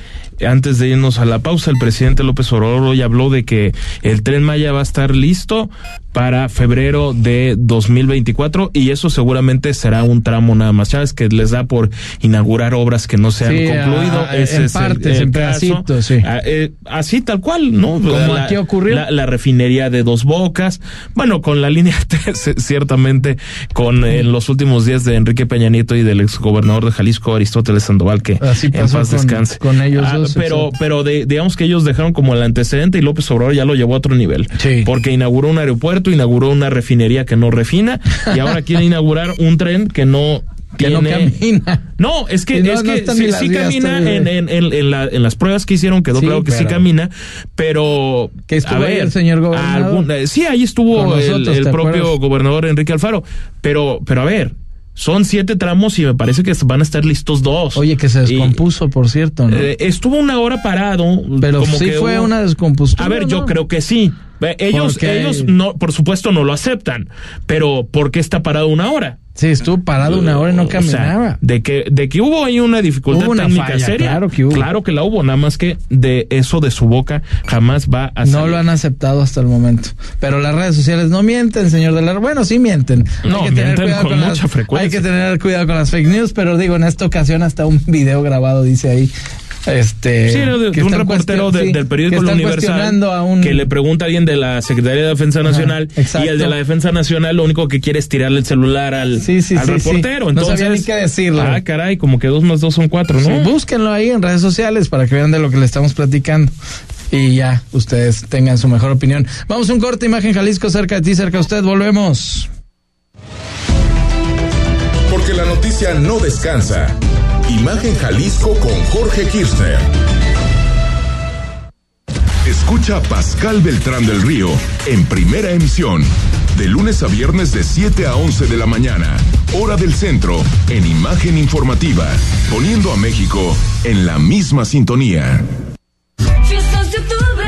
antes de irnos a la pausa, el presidente López Obrador hoy habló de que el tren Maya va a estar listo para febrero de 2024 y eso seguramente será un tramo nada más. Sabes que les da por inaugurar obras que no se han Sí, concluido. a- Ese en es el- partes, el en caso. sí. Ah, eh, así tal cual, ¿no? Como La- aquí ocurrió. La, la refinería de Dos Bocas. Bueno, con la línea <laughs> T, c- ciertamente, con eh, los últimos días de Enrique Peña Nieto y del exgobernador de Jalisco, Aristóteles Sandoval, que Así en paz con- descanse. con ellos Ah, dos, Pero, pero de- digamos que ellos dejaron como el antecedente y López Obrador ya lo llevó a otro nivel. Sí. Porque inauguró un aeropuerto, inauguró una refinería que no refina y ahora <laughs> quiere inaugurar un tren que no Que no tiene- camina. no, es que, Sí, no, es no que están sí, sí camina en, en, en, la- en las pruebas que hicieron, quedó Sí, claro que sí pero- camina, pero... Que estuvo a ahí ver, el señor gobernador. algún- eh, sí, ahí estuvo el, nosotros, el ¿te propio acuerdas? gobernador Enrique Alfaro, pero, pero a ver, son siete tramos y me parece que van a estar listos dos. Oye, que se Y, descompuso, por cierto, ¿no? eh, estuvo una hora parado. pero como sí que fue hubo- una descompostura. a ver, yo creo que sí. Ellos, ellos no, por supuesto, no lo aceptan. Pero ¿por qué está parado una hora? Sí, estuvo parado una hora y no O sea, caminaba. de que de que hubo ahí una dificultad una técnica falla, seria. claro que hubo. Claro que la hubo, nada más que de eso de su boca jamás va a No salir. lo han aceptado hasta el momento. Pero las redes sociales no mienten, señor de la... Bueno, sí mienten. No, Hay que mienten con las- mucha frecuencia. Hay que tener cuidado con las fake news, pero digo, en esta ocasión hasta un video grabado dice ahí. Este, Sí, de, que un reportero cuestion- de- sí, del periódico que Universal a un... que le pregunta a alguien de la Secretaría de Defensa Ajá, Nacional y el de la Defensa Nacional lo único que quiere es tirarle el celular al, Sí, sí, al sí, sí. reportero. No Entonces, sabía ni qué decirle. Ah, caray, como que dos más dos son cuatro, ¿no? Sí, búsquenlo ahí en redes sociales para que vean de lo que le estamos platicando. Y ya, ustedes tengan su mejor opinión. Vamos a un corte, imagen Jalisco, cerca de ti, cerca de usted. Volvemos. Porque la noticia no descansa. Imagen Jalisco con Jorge Kirchner. Escucha a Pascal Beltrán del Río en primera emisión. De lunes a viernes de 7 a 11 de la mañana. Hora del centro. En Imagen Informativa. Poniendo a México en la misma sintonía. Fiestas de octubre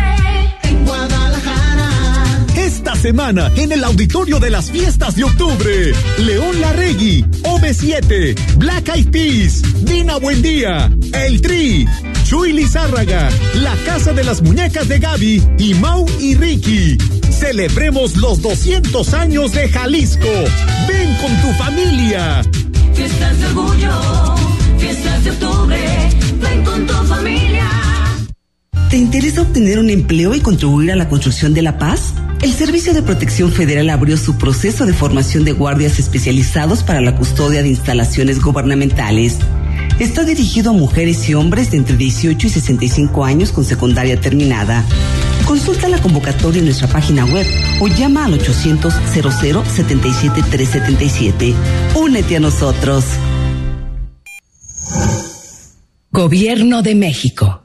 en Guadalajara. Esta semana, en el auditorio de las fiestas de octubre, León Larregui, OV7, Black Eyed Peas, Dina Buendía, El Tri, Chuy Lizárraga, La Casa de las Muñecas de Gaby y Mau y Ricky. Celebremos los 200 años de Jalisco. Ven con tu familia. Fiestas de orgullo, fiestas de octubre, ven con tu familia. ¿Te interesa obtener un empleo y contribuir a la construcción de la paz? El Servicio de Protección Federal abrió su proceso de formación de guardias especializados para la custodia de instalaciones gubernamentales. Está dirigido a mujeres y hombres de entre 18 y 65 años con secundaria terminada. Consulta la convocatoria en nuestra página web o llama al 800 00 77 377. Únete a nosotros. Gobierno de México.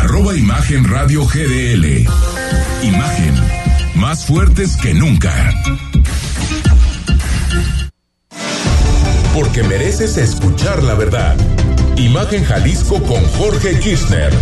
arroba Imagen Radio GDL. Imagen, más fuertes que nunca. Porque mereces escuchar la verdad. Imagen Jalisco con Jorge Kirchner.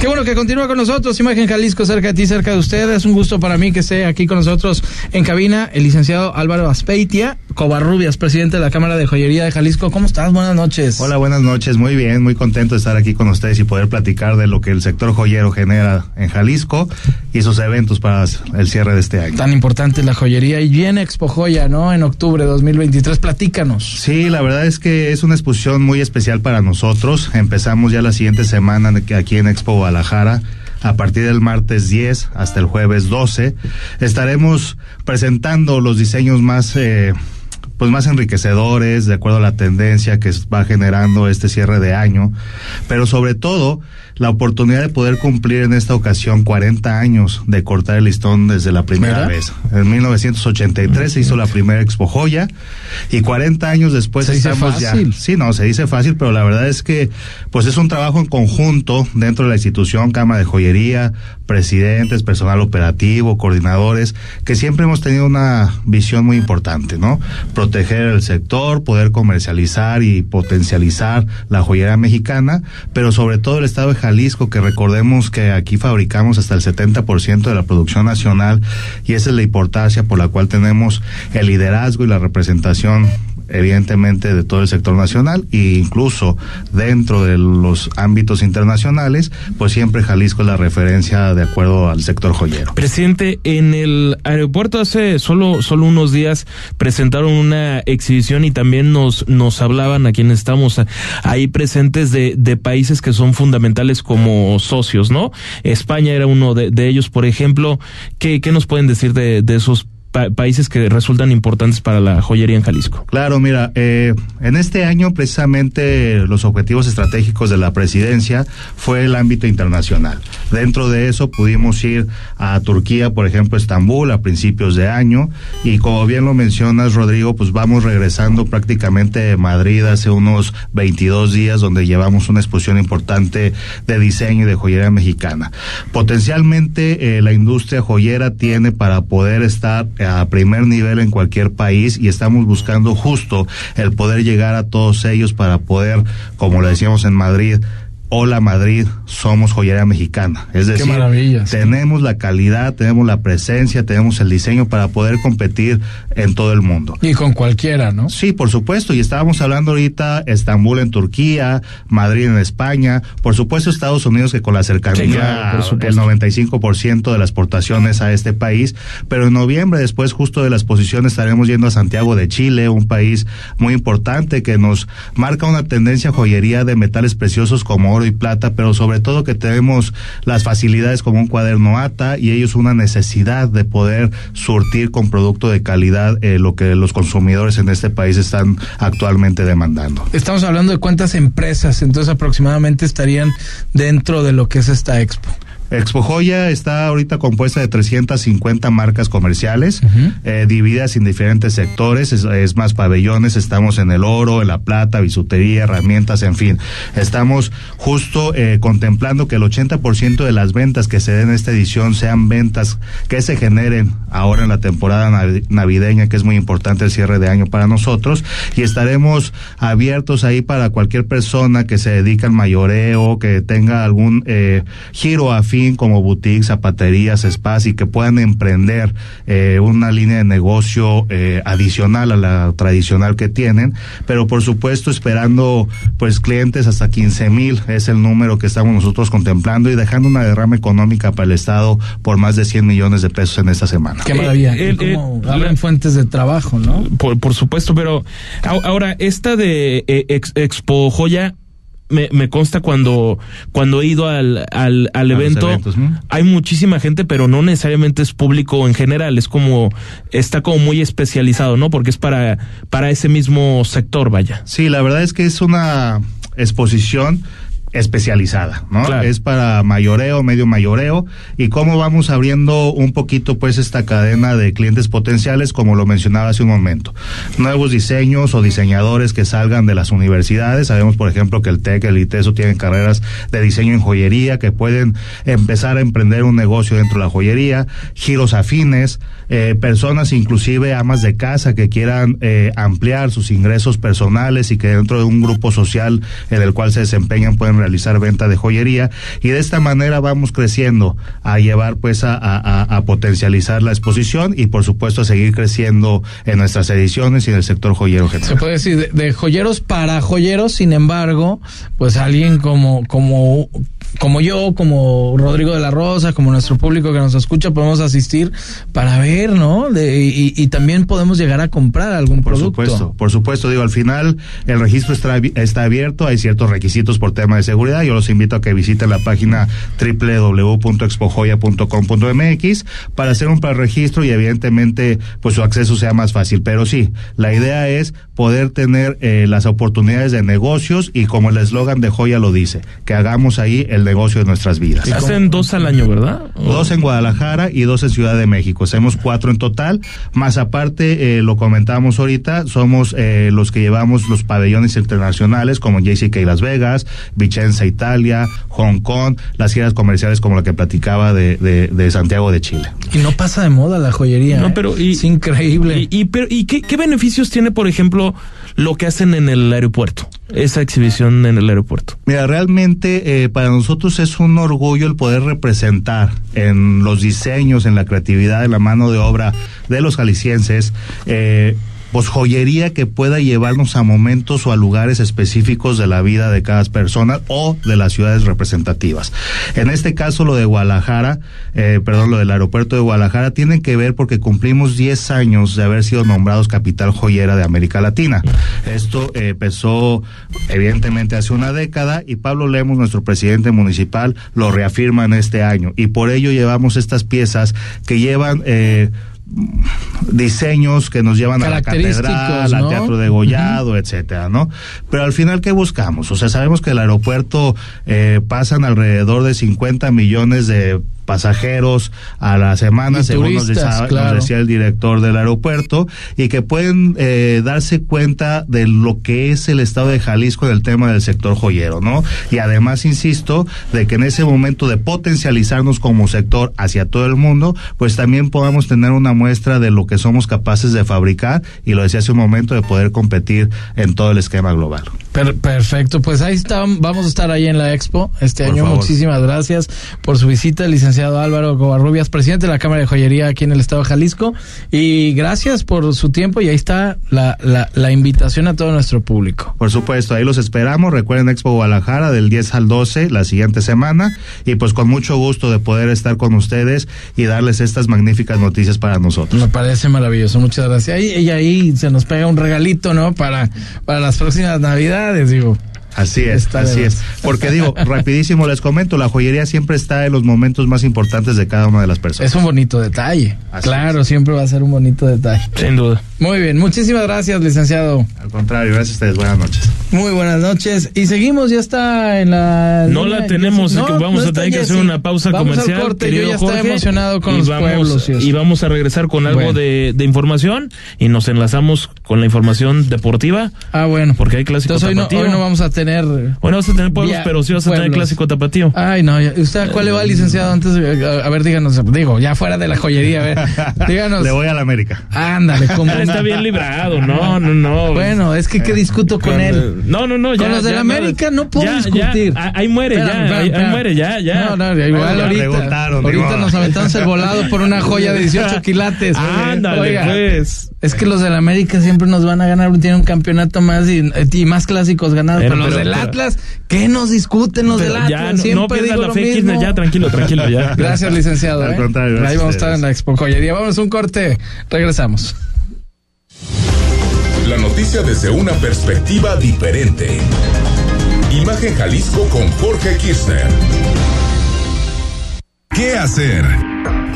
Qué bueno que continúa con nosotros, Imagen Jalisco, cerca de ti, cerca de usted. Es un gusto para mí que esté aquí con nosotros en cabina el licenciado Álvaro Aspeitia, Covarrubias, presidente de la Cámara de Joyería de Jalisco. ¿Cómo estás? Buenas noches. Hola, buenas noches. Muy bien, muy contento de estar aquí con ustedes y poder platicar de lo que el sector joyero genera en Jalisco y sus eventos para el cierre de este año. Tan importante la joyería y viene Expo Joya, ¿no? En octubre de 2023. Platícanos. Sí, la verdad es que es una exposición muy especial para nosotros. Empezamos ya la siguiente semana aquí en Expo Guadalajara a partir del martes 10 hasta el jueves 12. Estaremos presentando los diseños más... Eh, pues más enriquecedores, de acuerdo a la tendencia que va generando este cierre de año, pero sobre todo la oportunidad de poder cumplir en esta ocasión 40 años de cortar el listón desde la primera ¿Mira? vez. En 1983 se hizo la primera Expo Joya y 40 años después Se dice estamos fácil. ya. Sí, no, se dice fácil, pero la verdad es que pues es un trabajo en conjunto dentro de la institución, Cámara de Joyería, presidentes, personal operativo, coordinadores, que siempre hemos tenido una visión muy importante, ¿no? Proteger el sector, poder comercializar y potencializar la joyería mexicana, pero sobre todo el estado de Jalisco, que recordemos que aquí fabricamos hasta el 70% de la producción nacional y esa es la importancia por la cual tenemos el liderazgo y la representación evidentemente de todo el sector nacional e incluso dentro de los ámbitos internacionales, pues siempre Jalisco es la referencia de acuerdo al sector joyero. Presidente, en el aeropuerto hace solo, solo unos días presentaron una exhibición y también nos, nos hablaban a quienes estamos ahí presentes de, de países que son fundamentales como socios, ¿no? España era uno de, de ellos, por ejemplo. ¿Qué, qué nos pueden decir de, de esos pa- países que resultan importantes para la joyería en Jalisco? Claro, mira, eh, en este año precisamente los objetivos estratégicos de la presidencia fue el ámbito internacional. Dentro de eso pudimos ir a Turquía, por ejemplo, Estambul, a principios de año, y como bien lo mencionas, Rodrigo, pues vamos regresando prácticamente de Madrid hace unos 22 días, donde llevamos una exposición importante de diseño y de joyería mexicana. Potencialmente eh, la industria joyera tiene para poder estar a primer nivel en cualquier país y estamos buscando justo el poder llegar a todos ellos para poder, como lo decíamos en Madrid, Hola Madrid, somos joyería mexicana. Es Qué decir, maravilla, sí. tenemos la calidad, tenemos la presencia, tenemos el diseño para poder competir en todo el mundo. Y con cualquiera, ¿no? Sí, por supuesto. Y estábamos hablando ahorita Estambul en Turquía, Madrid en España, por supuesto Estados Unidos que con la cercanía Sí, claro, el 95% de las exportaciones a este país, pero en noviembre después justo de la exposición estaremos yendo a Santiago de Chile, un país muy importante que nos marca una tendencia joyería de metales preciosos como oro y plata, pero sobre todo que tenemos las facilidades como un cuaderno ATA y ellos una necesidad de poder surtir con producto de calidad eh, lo que los consumidores en este país están actualmente demandando. Estamos hablando de cuántas empresas, entonces aproximadamente estarían dentro de lo que es esta expo. Expo Joya está ahorita compuesta de 350 marcas comerciales, eh, divididas en diferentes sectores, es, es más pabellones, estamos en el oro, en la plata, bisutería, herramientas, en fin. Estamos justo eh, contemplando que el 80% de las ventas que se den en esta edición sean ventas que se generen ahora en la temporada navi- navideña, que es muy importante el cierre de año para nosotros, y estaremos abiertos ahí para cualquier persona que se dedique al mayoreo, que tenga algún eh, giro afín como boutiques, zapaterías, spas y que puedan emprender eh, una línea de negocio eh, adicional a la tradicional que tienen, pero por supuesto esperando pues clientes hasta 15 mil es el número que estamos nosotros contemplando y dejando una derrama económica para el Estado por más de 100 millones de pesos en esta semana. Qué maravilla. Eh, Y cómo abren fuentes de trabajo, ¿no? Por, por supuesto, pero ahora, esta de eh, ex- Expo Joya. Me, me consta cuando, cuando he ido al, al, al evento, eventos, ¿no? hay muchísima gente, pero no necesariamente es público en general, es como, está como muy especializado, ¿no? Porque es para, para ese mismo sector, vaya. Sí, la verdad es que es una exposición especializada, ¿no? Claro. Es para mayoreo, medio mayoreo y cómo vamos abriendo un poquito pues esta cadena de clientes potenciales como lo mencionaba hace un momento. Nuevos diseños o diseñadores que salgan de las universidades, sabemos por ejemplo que el TEC, el ITESO tienen carreras de diseño en joyería que pueden empezar a emprender un negocio dentro de la joyería, giros afines, eh, personas inclusive amas de casa que quieran eh, ampliar sus ingresos personales y que dentro de un grupo social en el cual se desempeñan pueden realizar venta de joyería y de esta manera vamos creciendo a llevar pues a, potencializar la exposición y por supuesto a seguir creciendo en nuestras ediciones y en el sector joyero Se general. puede decir de, de joyeros para joyeros, sin embargo, pues alguien como, como, como yo, como Rodrigo de la Rosa, como nuestro público que nos escucha, podemos asistir para ver, ¿no? De- y, y también podemos llegar a comprar algún Por producto. supuesto, por supuesto, digo, al final el registro está, está abierto, hay ciertos requisitos por tema de seguridad, yo los invito a que visiten la página www.expojoya.com.mx para hacer un preregistro y evidentemente pues su acceso sea más fácil, pero sí, la idea es poder tener eh, las oportunidades de negocios y como el eslogan de Joya lo dice, que hagamos ahí el negocio de nuestras vidas. Hacen dos al año, ¿verdad? Dos en Guadalajara y dos en Ciudad de México. Hacemos cuatro en total. Más aparte, eh, lo comentábamos ahorita, somos eh, los que llevamos los pabellones internacionales como JCK Las Vegas, Vicenza Italia, Hong Kong, las giras comerciales como la que platicaba de, de, de Santiago de Chile. Y no pasa de moda la joyería. No, ¿eh? pero y- es increíble. Y, y, pero, ¿y qué, qué beneficios tiene, por ejemplo, lo que hacen en el aeropuerto? Esa exhibición en el aeropuerto. Mira, realmente eh, para nosotros es un orgullo el poder representar en los diseños, en la creatividad, en la mano de obra de los jaliscienses, eh, pues joyería que pueda llevarnos a momentos o a lugares específicos de la vida de cada persona o de las ciudades representativas. En este caso, lo de Guadalajara, eh, perdón, lo del aeropuerto de Guadalajara, tiene que ver porque cumplimos 10 años de haber sido nombrados capital joyera de América Latina. Esto eh, empezó evidentemente hace una década y Pablo Lemos, nuestro presidente municipal, lo reafirma en este año y por ello llevamos estas piezas que llevan eh, diseños que nos llevan a la catedral, al teatro de Gollado, etcétera, ¿no? Pero al final, ¿qué buscamos? O sea, sabemos que el aeropuerto eh, pasan alrededor de 50 millones de pasajeros a la semana, Y según nos, decía el director del aeropuerto, y que pueden eh, darse cuenta de lo que es el estado de Jalisco en el tema del sector joyero, ¿no? Y además, insisto, de que en ese momento de potencializarnos como sector hacia todo el mundo, pues también podamos tener una muestra de lo que somos capaces de fabricar, y lo decía hace un momento, de poder competir en todo el esquema global. Per- perfecto, pues ahí está, vamos a estar ahí en la expo este Por año. favor. Muchísimas gracias por su visita, licenciado Álvaro Covarrubias, presidente de la Cámara de Joyería aquí en el estado de Jalisco. Y gracias por su tiempo y ahí está la, la, la invitación a todo nuestro público. Por supuesto, ahí los esperamos. Recuerden Expo Guadalajara del 10 al 12 la siguiente semana y pues con mucho gusto de poder estar con ustedes y darles estas magníficas noticias para nosotros. Me parece maravilloso, muchas gracias. Y, y ahí se nos pega un regalito, ¿no? Para, para las próximas navidades, digo. Así es, Está así es. <laughs> Porque digo, rapidísimo les comento, la joyería siempre está en los momentos más importantes de cada una de las personas. Es un bonito detalle. Así claro, siempre va a ser un bonito detalle. Sin duda. Muy bien, muchísimas gracias, licenciado. Al contrario, gracias a ustedes. Buenas noches. Muy buenas noches. Y seguimos, ya está en la. No la tenemos, que vamos a está tener que hacer una pausa Vamos comercial. Al corte. Yo ya Jorge, emocionado con y los vamos, pueblos. y vamos a regresar con algo Bueno. de, de información y nos enlazamos con la información deportiva. Ah, bueno. Porque hay clásico Entonces hoy no, hoy no vamos a tener. Bueno, vas a tener pueblos, Ya, pero sí vas a tener clásico tapatío. Ay, no. ya- ¿Usted a cuál le va, licenciado? Antes, de- a a ver, díganos. Digo, ya fuera de la joyería, a ver. <laughs> Díganos. Le voy a la América. Ándale, <laughs> como. Está bien librado, no, no, no. Bueno, es que ¿qué discuto con él? No, no, no. ya, Con los de ya, la América no puedo ya, discutir. ya, ahí muere, Espérame, ya, espérame, ahí, muere, ya, ya. No, no, igual ahorita. ahorita digo. nos aventamos el volado por una joya de 18 <laughs> quilates. Ándale, Oiga, pues. Es que los del América siempre nos van a ganar, tienen un campeonato más y, y más clásicos ganados. Pero, Pero, los pero, del pero- Atlas, ¿qué nos discuten los del ya, Atlas? no- no pierdas la fe. Kirchner, ya, tranquilo, tranquilo, ya. <laughs> Gracias, licenciado. Al ¿eh? contrario, Ahí vamos a estar en la Expo Joyería. Vamos a un corte. Regresamos. La noticia desde una perspectiva diferente. Imagen Jalisco con Jorge Kirchner. ¿Qué hacer?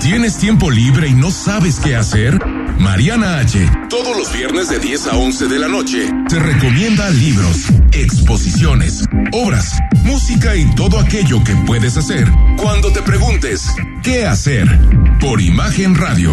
¿Tienes tiempo libre y no sabes qué hacer? Mariana H. Todos los viernes de 10 a 11 de la noche te recomienda libros, exposiciones, obras, música y todo aquello que puedes hacer cuando te preguntes qué hacer por Imagen Radio.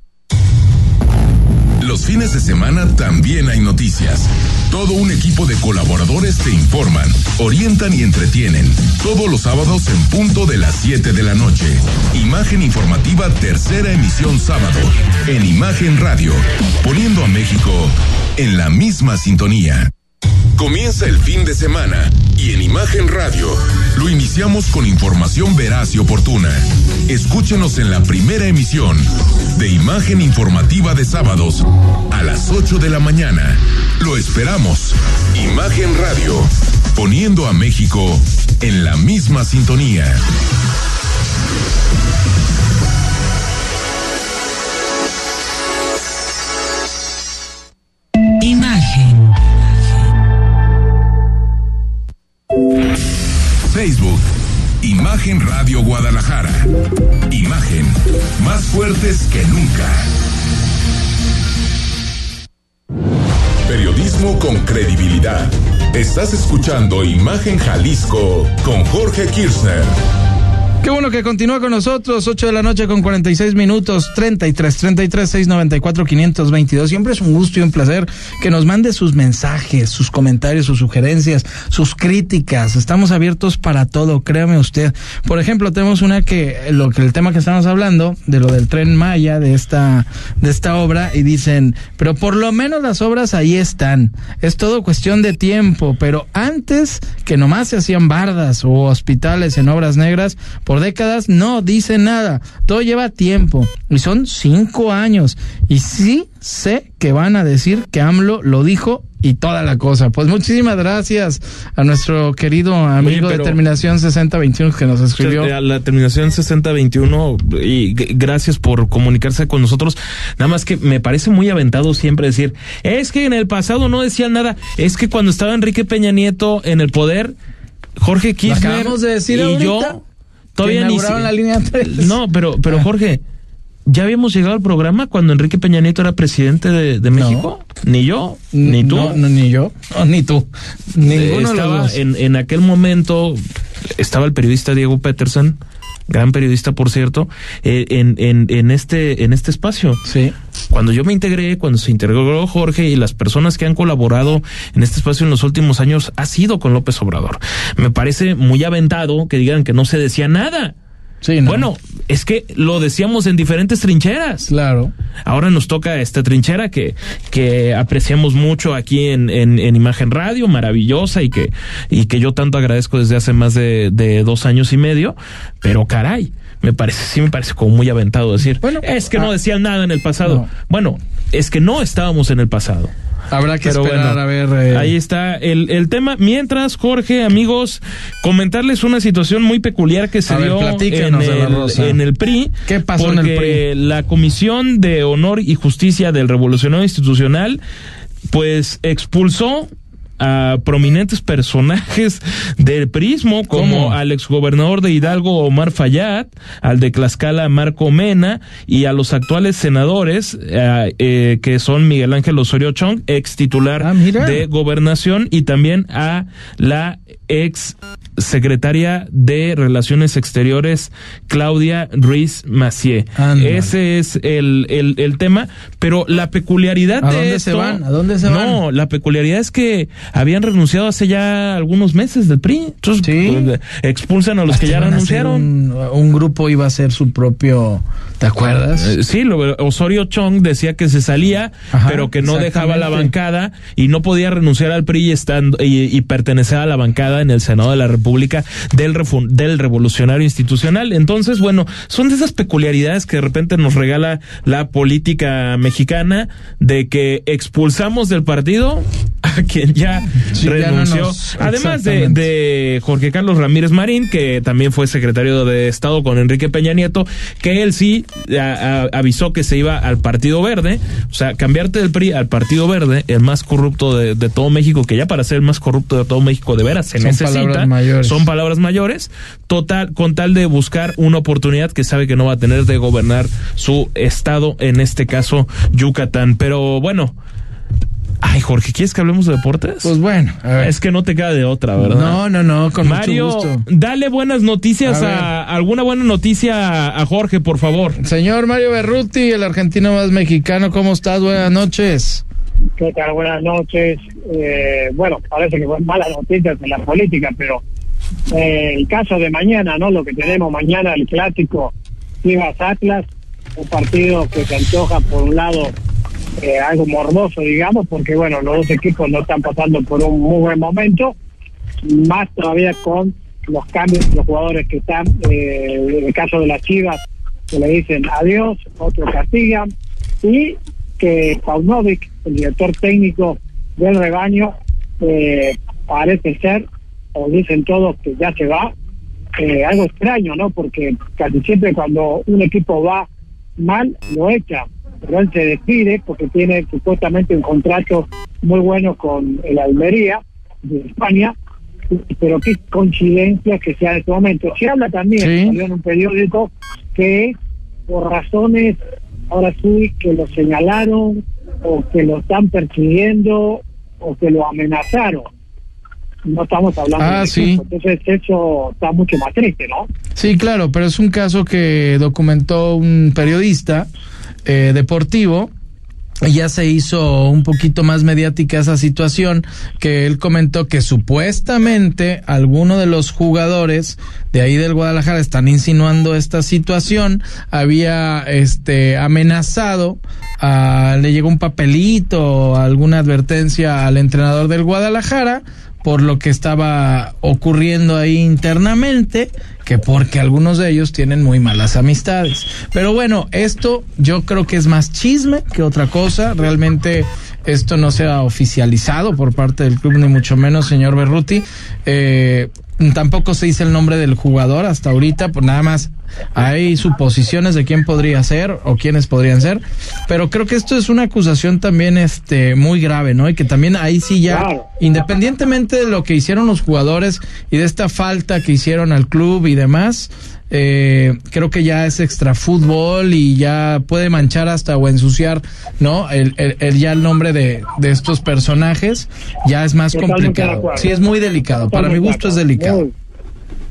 Los fines de semana también hay noticias. Todo un equipo de colaboradores te informan, orientan y entretienen. Todos los sábados en punto de las 7 de la noche. Imagen informativa tercera emisión sábado. En Imagen Radio. Poniendo a México en la misma sintonía. Comienza el fin de semana y en Imagen Radio lo iniciamos con información veraz y oportuna. Escúchenos en la primera emisión de Imagen Informativa de sábados a las 8 de la mañana. Lo esperamos. Imagen Radio, poniendo a México en la misma sintonía. Imagen Radio Guadalajara. Imagen, más fuertes que nunca. Periodismo con credibilidad. Estás escuchando Imagen Jalisco con Jorge Kirchner. Qué bueno que continúa con nosotros, 8 de la noche con 46 minutos, 33, 33, 694, 522. Siempre es un gusto y un placer que nos mande sus mensajes, sus comentarios, sus sugerencias, sus críticas. Estamos abiertos para todo, créame usted. Por ejemplo, tenemos una que, lo que el tema que estamos hablando, de lo del tren Maya, de esta, de esta obra, y dicen, pero por lo menos las obras ahí están. Es todo cuestión de tiempo, pero antes que nomás se hacían bardas o hospitales en obras negras, por décadas no dice nada. Todo lleva tiempo y son cinco años. Y sí sé que van a decir que AMLO lo dijo y toda la cosa. Pues muchísimas gracias a nuestro querido amigo de Terminación 6021 que nos escribió. La, la terminación 6021 y gracias por comunicarse con nosotros. Nada más que me parece muy aventado siempre decir, es que en el pasado no decían nada, es que cuando estaba Enrique Peña Nieto en el poder, Jorge Kirchner acabamos de decir y ahorita, yo todavía ni la línea 3. No, pero pero Ah. Jorge, ¿ya habíamos llegado al programa cuando Enrique Peña Nieto era presidente de, de México? Ni yo, ni tú. No, no, ni yo, no, ni tú. Ninguno estaba los dos. en, en aquel momento estaba el periodista Diego Peterson gran periodista por cierto eh, en, en, en este en este espacio sí cuando yo me integré cuando se integró Jorge y las personas que han colaborado en este espacio en los últimos años ha sido con López Obrador me parece muy aventado que digan que no se decía nada Sí, no. bueno, es que lo decíamos en diferentes trincheras. Claro. Ahora nos toca esta trinchera que, que apreciamos mucho aquí en, en, en Imagen Radio, maravillosa y que, y que yo tanto agradezco desde hace más de, de dos años y medio. Pero caray, me parece, sí me parece como muy aventado decir, es que no ah, decían nada en el pasado. no. Bueno, es que no estábamos en el pasado. Habrá que Pero esperar bueno, a ver. eh, Ahí está el, el tema. Mientras, Jorge, amigos, comentarles una situación muy peculiar que se A ver, dio en platícanos de la el, Rosa. en el PRI. ¿Qué pasó en el porque la Comisión de Honor y Justicia del Revolucionario Institucional, pues expulsó a prominentes personajes del prismo como ¿Cómo? al exgobernador de Hidalgo Omar Fayad, al de Tlaxcala Marco Mena y a los actuales senadores eh, eh, que son Miguel Ángel Osorio Chong, ex titular Ah, de gobernación y también a la ex secretaria de Relaciones Exteriores Claudia Ruiz Macié. Ese es el, el, el tema, pero la peculiaridad ¿A de dónde esto- se van? ¿A dónde se no, van? la peculiaridad es que habían renunciado hace ya algunos meses del PRI. Entonces, pues, expulsan a los que ya renunciaron. Un, un grupo iba a ser su propio. ¿Te acuerdas? Eh, Sí, lo- Osorio Chong decía que se salía, Ajá, pero que no dejaba la bancada y no podía renunciar al PRI y, estando, y, y pertenecer a la bancada en el Senado de la República del, refu- del Revolucionario Institucional. Entonces, bueno, son de esas peculiaridades que de repente nos regala la política mexicana de que expulsamos del partido a quien ya Sí, ya no renunció. nos- Además de, de Jorge Carlos Ramírez Marín, que también fue secretario de Estado con Enrique Peña Nieto, que él sí a- a- avisó que se iba al Partido Verde, o sea, cambiarte del PRI al Partido Verde, el más corrupto de, de todo México, que ya para ser el más corrupto de todo México de veras se Son necesita, mayores. son palabras mayores, total, con tal de buscar una oportunidad que sabe que no va a tener de gobernar su estado, en este caso Yucatán. Pero bueno, ay Jorge, ¿quieres que hablemos de deportes? Pues bueno, a ver. Es que no te queda de otra, ¿verdad? No, no, no, con Mario, mucho gusto. dale buenas noticias A a, alguna buena noticia a Jorge, por favor. Señor Mario Berruti, el argentino más mexicano, ¿cómo estás? Buenas noches. ¿Qué tal? Buenas noches. Eh, bueno, parece que fueron malas noticias en la política, pero eh, el caso de mañana, ¿no? Lo que tenemos mañana, el clásico Chivas Atlas, un partido que se antoja por un lado eh, algo morboso, digamos, porque bueno, los dos equipos no están pasando por un muy buen momento, más todavía con los cambios de los jugadores que están, eh, en el caso de las Chivas, que le dicen adiós, otros castigan, y que Paunovic, el director técnico del rebaño, eh, parece ser, o dicen todos, que ya se va. Eh, algo extraño, ¿no? Porque casi siempre cuando un equipo va mal, lo echa. Pero él se despide porque tiene supuestamente un contrato muy bueno con el Almería de España. Pero qué coincidencia que sea en este momento. Se habla también, Sí. salió en un periódico, que por razones, ahora sí, que lo señalaron o que lo están persiguiendo o que lo amenazaron. No estamos hablando Ah, de sí. eso. Entonces eso está mucho más triste, ¿no? Sí, claro, pero es un caso que documentó un periodista eh, deportivo. y Ya se hizo un poquito más mediática esa situación que él comentó que supuestamente alguno de los jugadores de ahí del Guadalajara están insinuando esta situación, había este amenazado, a- le llegó un papelito, alguna advertencia al entrenador del Guadalajara por lo que estaba ocurriendo ahí internamente, que porque algunos de ellos tienen muy malas amistades. Pero bueno, esto yo creo que es más chisme que otra cosa. Realmente esto no se ha oficializado por parte del club, ni mucho menos, señor Berruti. Eh, tampoco se dice el nombre del jugador hasta ahorita, pues nada más hay suposiciones de quién podría ser o quiénes podrían ser, pero creo que esto es una acusación también este muy grave, ¿no? Y que también ahí sí ya Claro. independientemente de lo que hicieron los jugadores y de esta falta que hicieron al club y demás, eh, creo que ya es extra fútbol y ya puede manchar hasta o ensuciar, ¿no? El, el- el- ya el nombre de, de estos personajes ya es más Totalmente complicado. Sí, es muy delicado. Para mi gusto es delicado. Muy,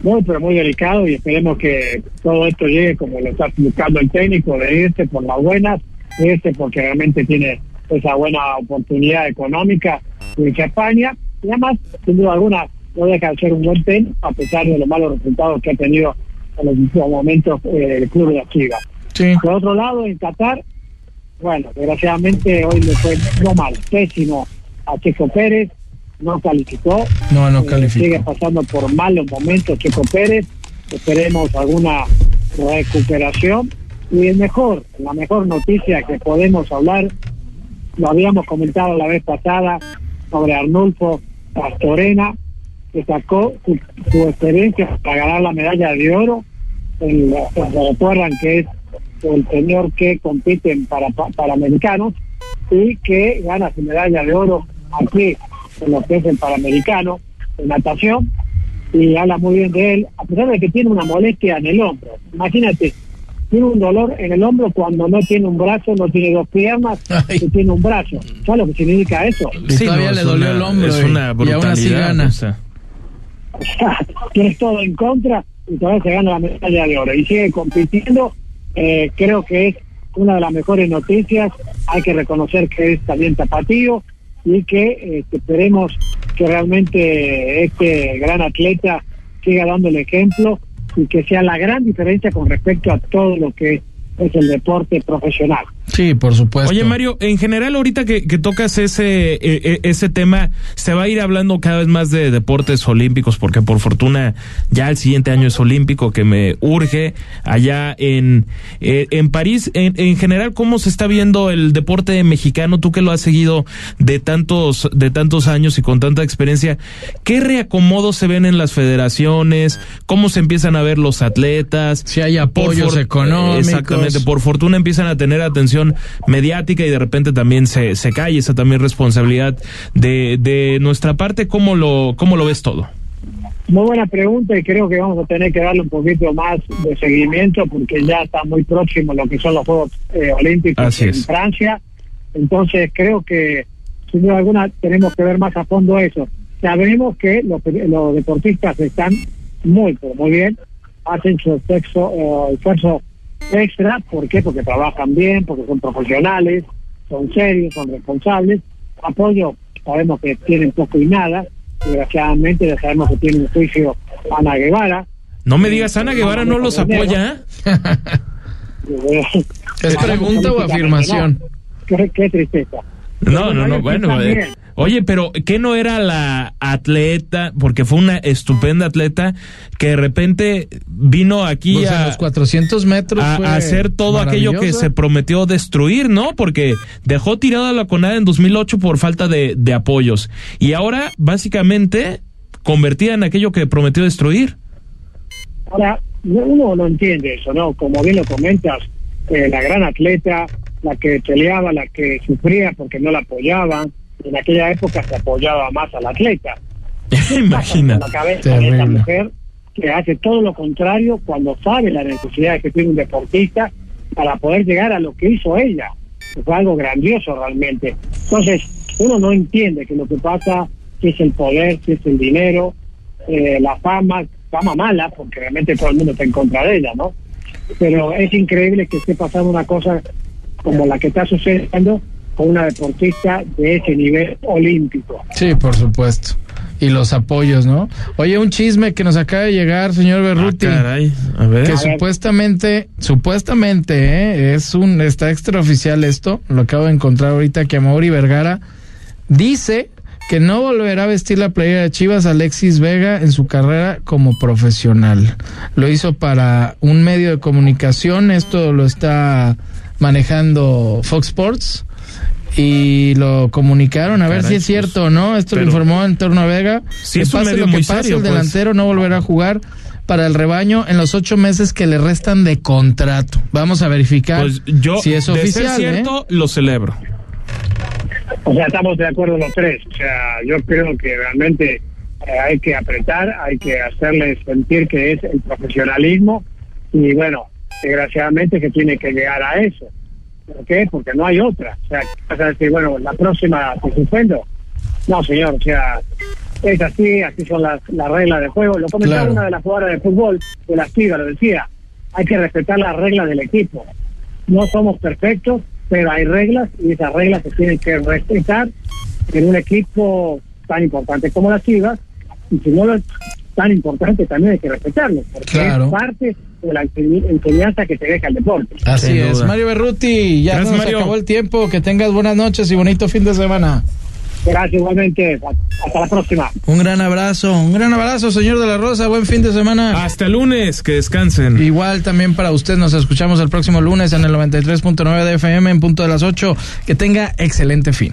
muy, pero muy delicado y esperemos que todo esto llegue como lo está buscando el técnico, de irse por las buenas, de irse porque realmente tiene esa buena oportunidad económica de España y además, sin duda alguna, no deja de ser un buen técnico a pesar de los malos resultados que ha tenido en los últimos momentos eh, el club de las Chivas. Sí. Por otro lado, en Qatar, bueno, desgraciadamente hoy le fue no mal, pésimo a Checo Pérez, no calificó. No, no Eh, calificó. sigue pasando por malos momentos Checo Pérez. Esperemos alguna recuperación. Y el mejor, la mejor noticia que podemos hablar, lo habíamos comentado la vez pasada sobre Arnulfo Pastorena, que sacó su, su experiencia para ganar la medalla de oro. El, se recuerdan que es el señor que compite para, para americanos y que gana su medalla de oro aquí en lo que es el Panamericano, en natación, y habla muy bien de él, a pesar de que tiene una molestia en el hombro. Imagínate, tiene un dolor en el hombro cuando no tiene un brazo, no tiene dos piernas, <laughs> y tiene un brazo. ¿Sabes lo que significa eso? Y todavía le dolió una- el hombro Es y- una y aún así gana. o sea. <laughs> tienes todo en contra y todavía se gana la medalla de oro y sigue compitiendo. Eh, creo que es una de las mejores noticias. Hay que reconocer que es también tapatío y que que esperemos que realmente este gran atleta siga dando el ejemplo y que sea la gran diferencia con respecto a todo lo que es el deporte profesional. Sí, por supuesto. Oye, Mario, en general, ahorita que, que tocas ese, eh, eh, ese tema, se va a ir hablando cada vez más de deportes olímpicos, porque por fortuna ya el siguiente año es olímpico, que me urge allá en, eh, en París. En, en general, ¿cómo se está viendo el deporte mexicano? Tú que lo has seguido de tantos, de tantos años y con tanta experiencia, ¿qué reacomodos se ven en las federaciones? ¿Cómo se empiezan a ver los atletas? Si hay apoyos económicos. Exactamente, por fortuna empiezan a tener atención mediática y de repente también se, se cae esa también responsabilidad de, de nuestra parte. ¿Cómo lo, cómo lo ves todo? Muy buena pregunta y creo que vamos a tener que darle un poquito más de seguimiento porque ya está muy próximo lo que son los Juegos eh, Olímpicos Así en es. Francia. Entonces creo que sin duda alguna tenemos que ver más a fondo eso. Sabemos que los, los deportistas están muy, pero muy bien, hacen su esfuerzo, eh, esfuerzo extra, ¿por qué? Porque trabajan bien, porque son profesionales, son serios, son responsables. Apoyo, sabemos que tienen poco y nada, desgraciadamente ya sabemos que tiene un juicio Ana Guevara. No me digas, Ana Guevara no los apoya. ¿eh? ¿Es pregunta o afirmación? Qué, qué tristeza. No, no, no, bueno. eh. Oye, pero ¿qué no era la atleta? Porque fue una estupenda atleta que de repente vino aquí Pues a, los 400 metros a- fue a hacer todo aquello que se prometió destruir, ¿no? Porque dejó tirada la CONADE en 2008 por falta de, de apoyos. Y ahora, básicamente, convertida en aquello que prometió destruir. Ahora, no- uno no entiende eso, ¿no? Como bien lo comentas, eh, la gran atleta, la que peleaba, la que sufría porque no la apoyaban, en aquella época se apoyaba más al atleta. <laughs> Imagina. la cabeza de esta mujer que hace todo lo contrario cuando sabe la necesidad que tiene un deportista para poder llegar a lo que hizo ella. Fue algo grandioso realmente. Entonces, uno no entiende que lo que pasa que es el poder, que es el dinero, eh, la fama, fama mala, porque realmente todo el mundo está en contra de ella, ¿no? Pero es increíble que esté pasando una cosa como la que está sucediendo con una deportista de ese nivel olímpico. Sí, por supuesto. Y los apoyos, ¿no? Oye, un chisme que nos acaba de llegar, señor Berruti. Ah, caray. A ver. Que A ver. supuestamente, supuestamente, ¿eh? es un, está extraoficial esto, lo acabo de encontrar ahorita, que Amaury Vergara dice que no volverá a vestir la playera de Chivas Alexis Vega en su carrera como profesional. Lo hizo para un medio de comunicación, esto lo está manejando Fox Sports y lo comunicaron a ver Caray, si es cierto o no. Esto lo informó en torno a Vega. Sí, que es un pase medio lo que muy pase, serio, el pues. delantero no volverá a jugar para el rebaño en los ocho meses que le restan de contrato. Vamos a verificar Pues yo, si es oficial. ¿eh? cierto, lo celebro. O sea, estamos de acuerdo los tres. O sea, yo creo que realmente eh, hay que apretar, hay que hacerles sentir que es el profesionalismo y bueno, desgraciadamente que tiene que llegar a eso. ¿Por qué? Porque no hay otra. O sea, vas a decir, bueno, la próxima te suspendo. No, señor, o sea, es así, así son las, las reglas del juego. Lo comentaba Claro. una de las jugadoras de fútbol, de las Tigres, lo decía, hay que respetar las reglas del equipo. No somos perfectos, pero hay reglas y esas reglas se tienen que respetar en un equipo tan importante como las Chivas y si no lo es tan importante también hay que respetarlo porque Claro. es parte de la enseñ- enseñanza que te deja el deporte. Así Sin es. duda. Mario Berruti, ya Gracias, nos Mario. acabó el tiempo. Que tengas buenas noches y bonito fin de semana. Gracias igualmente. Hasta la próxima. Un gran abrazo, un gran abrazo, señor de la Rosa. Buen fin de semana. Hasta el lunes, que descansen. Igual también para usted, nos escuchamos el próximo lunes en el 93.9 de FM en punto de las 8. Que tenga excelente fin.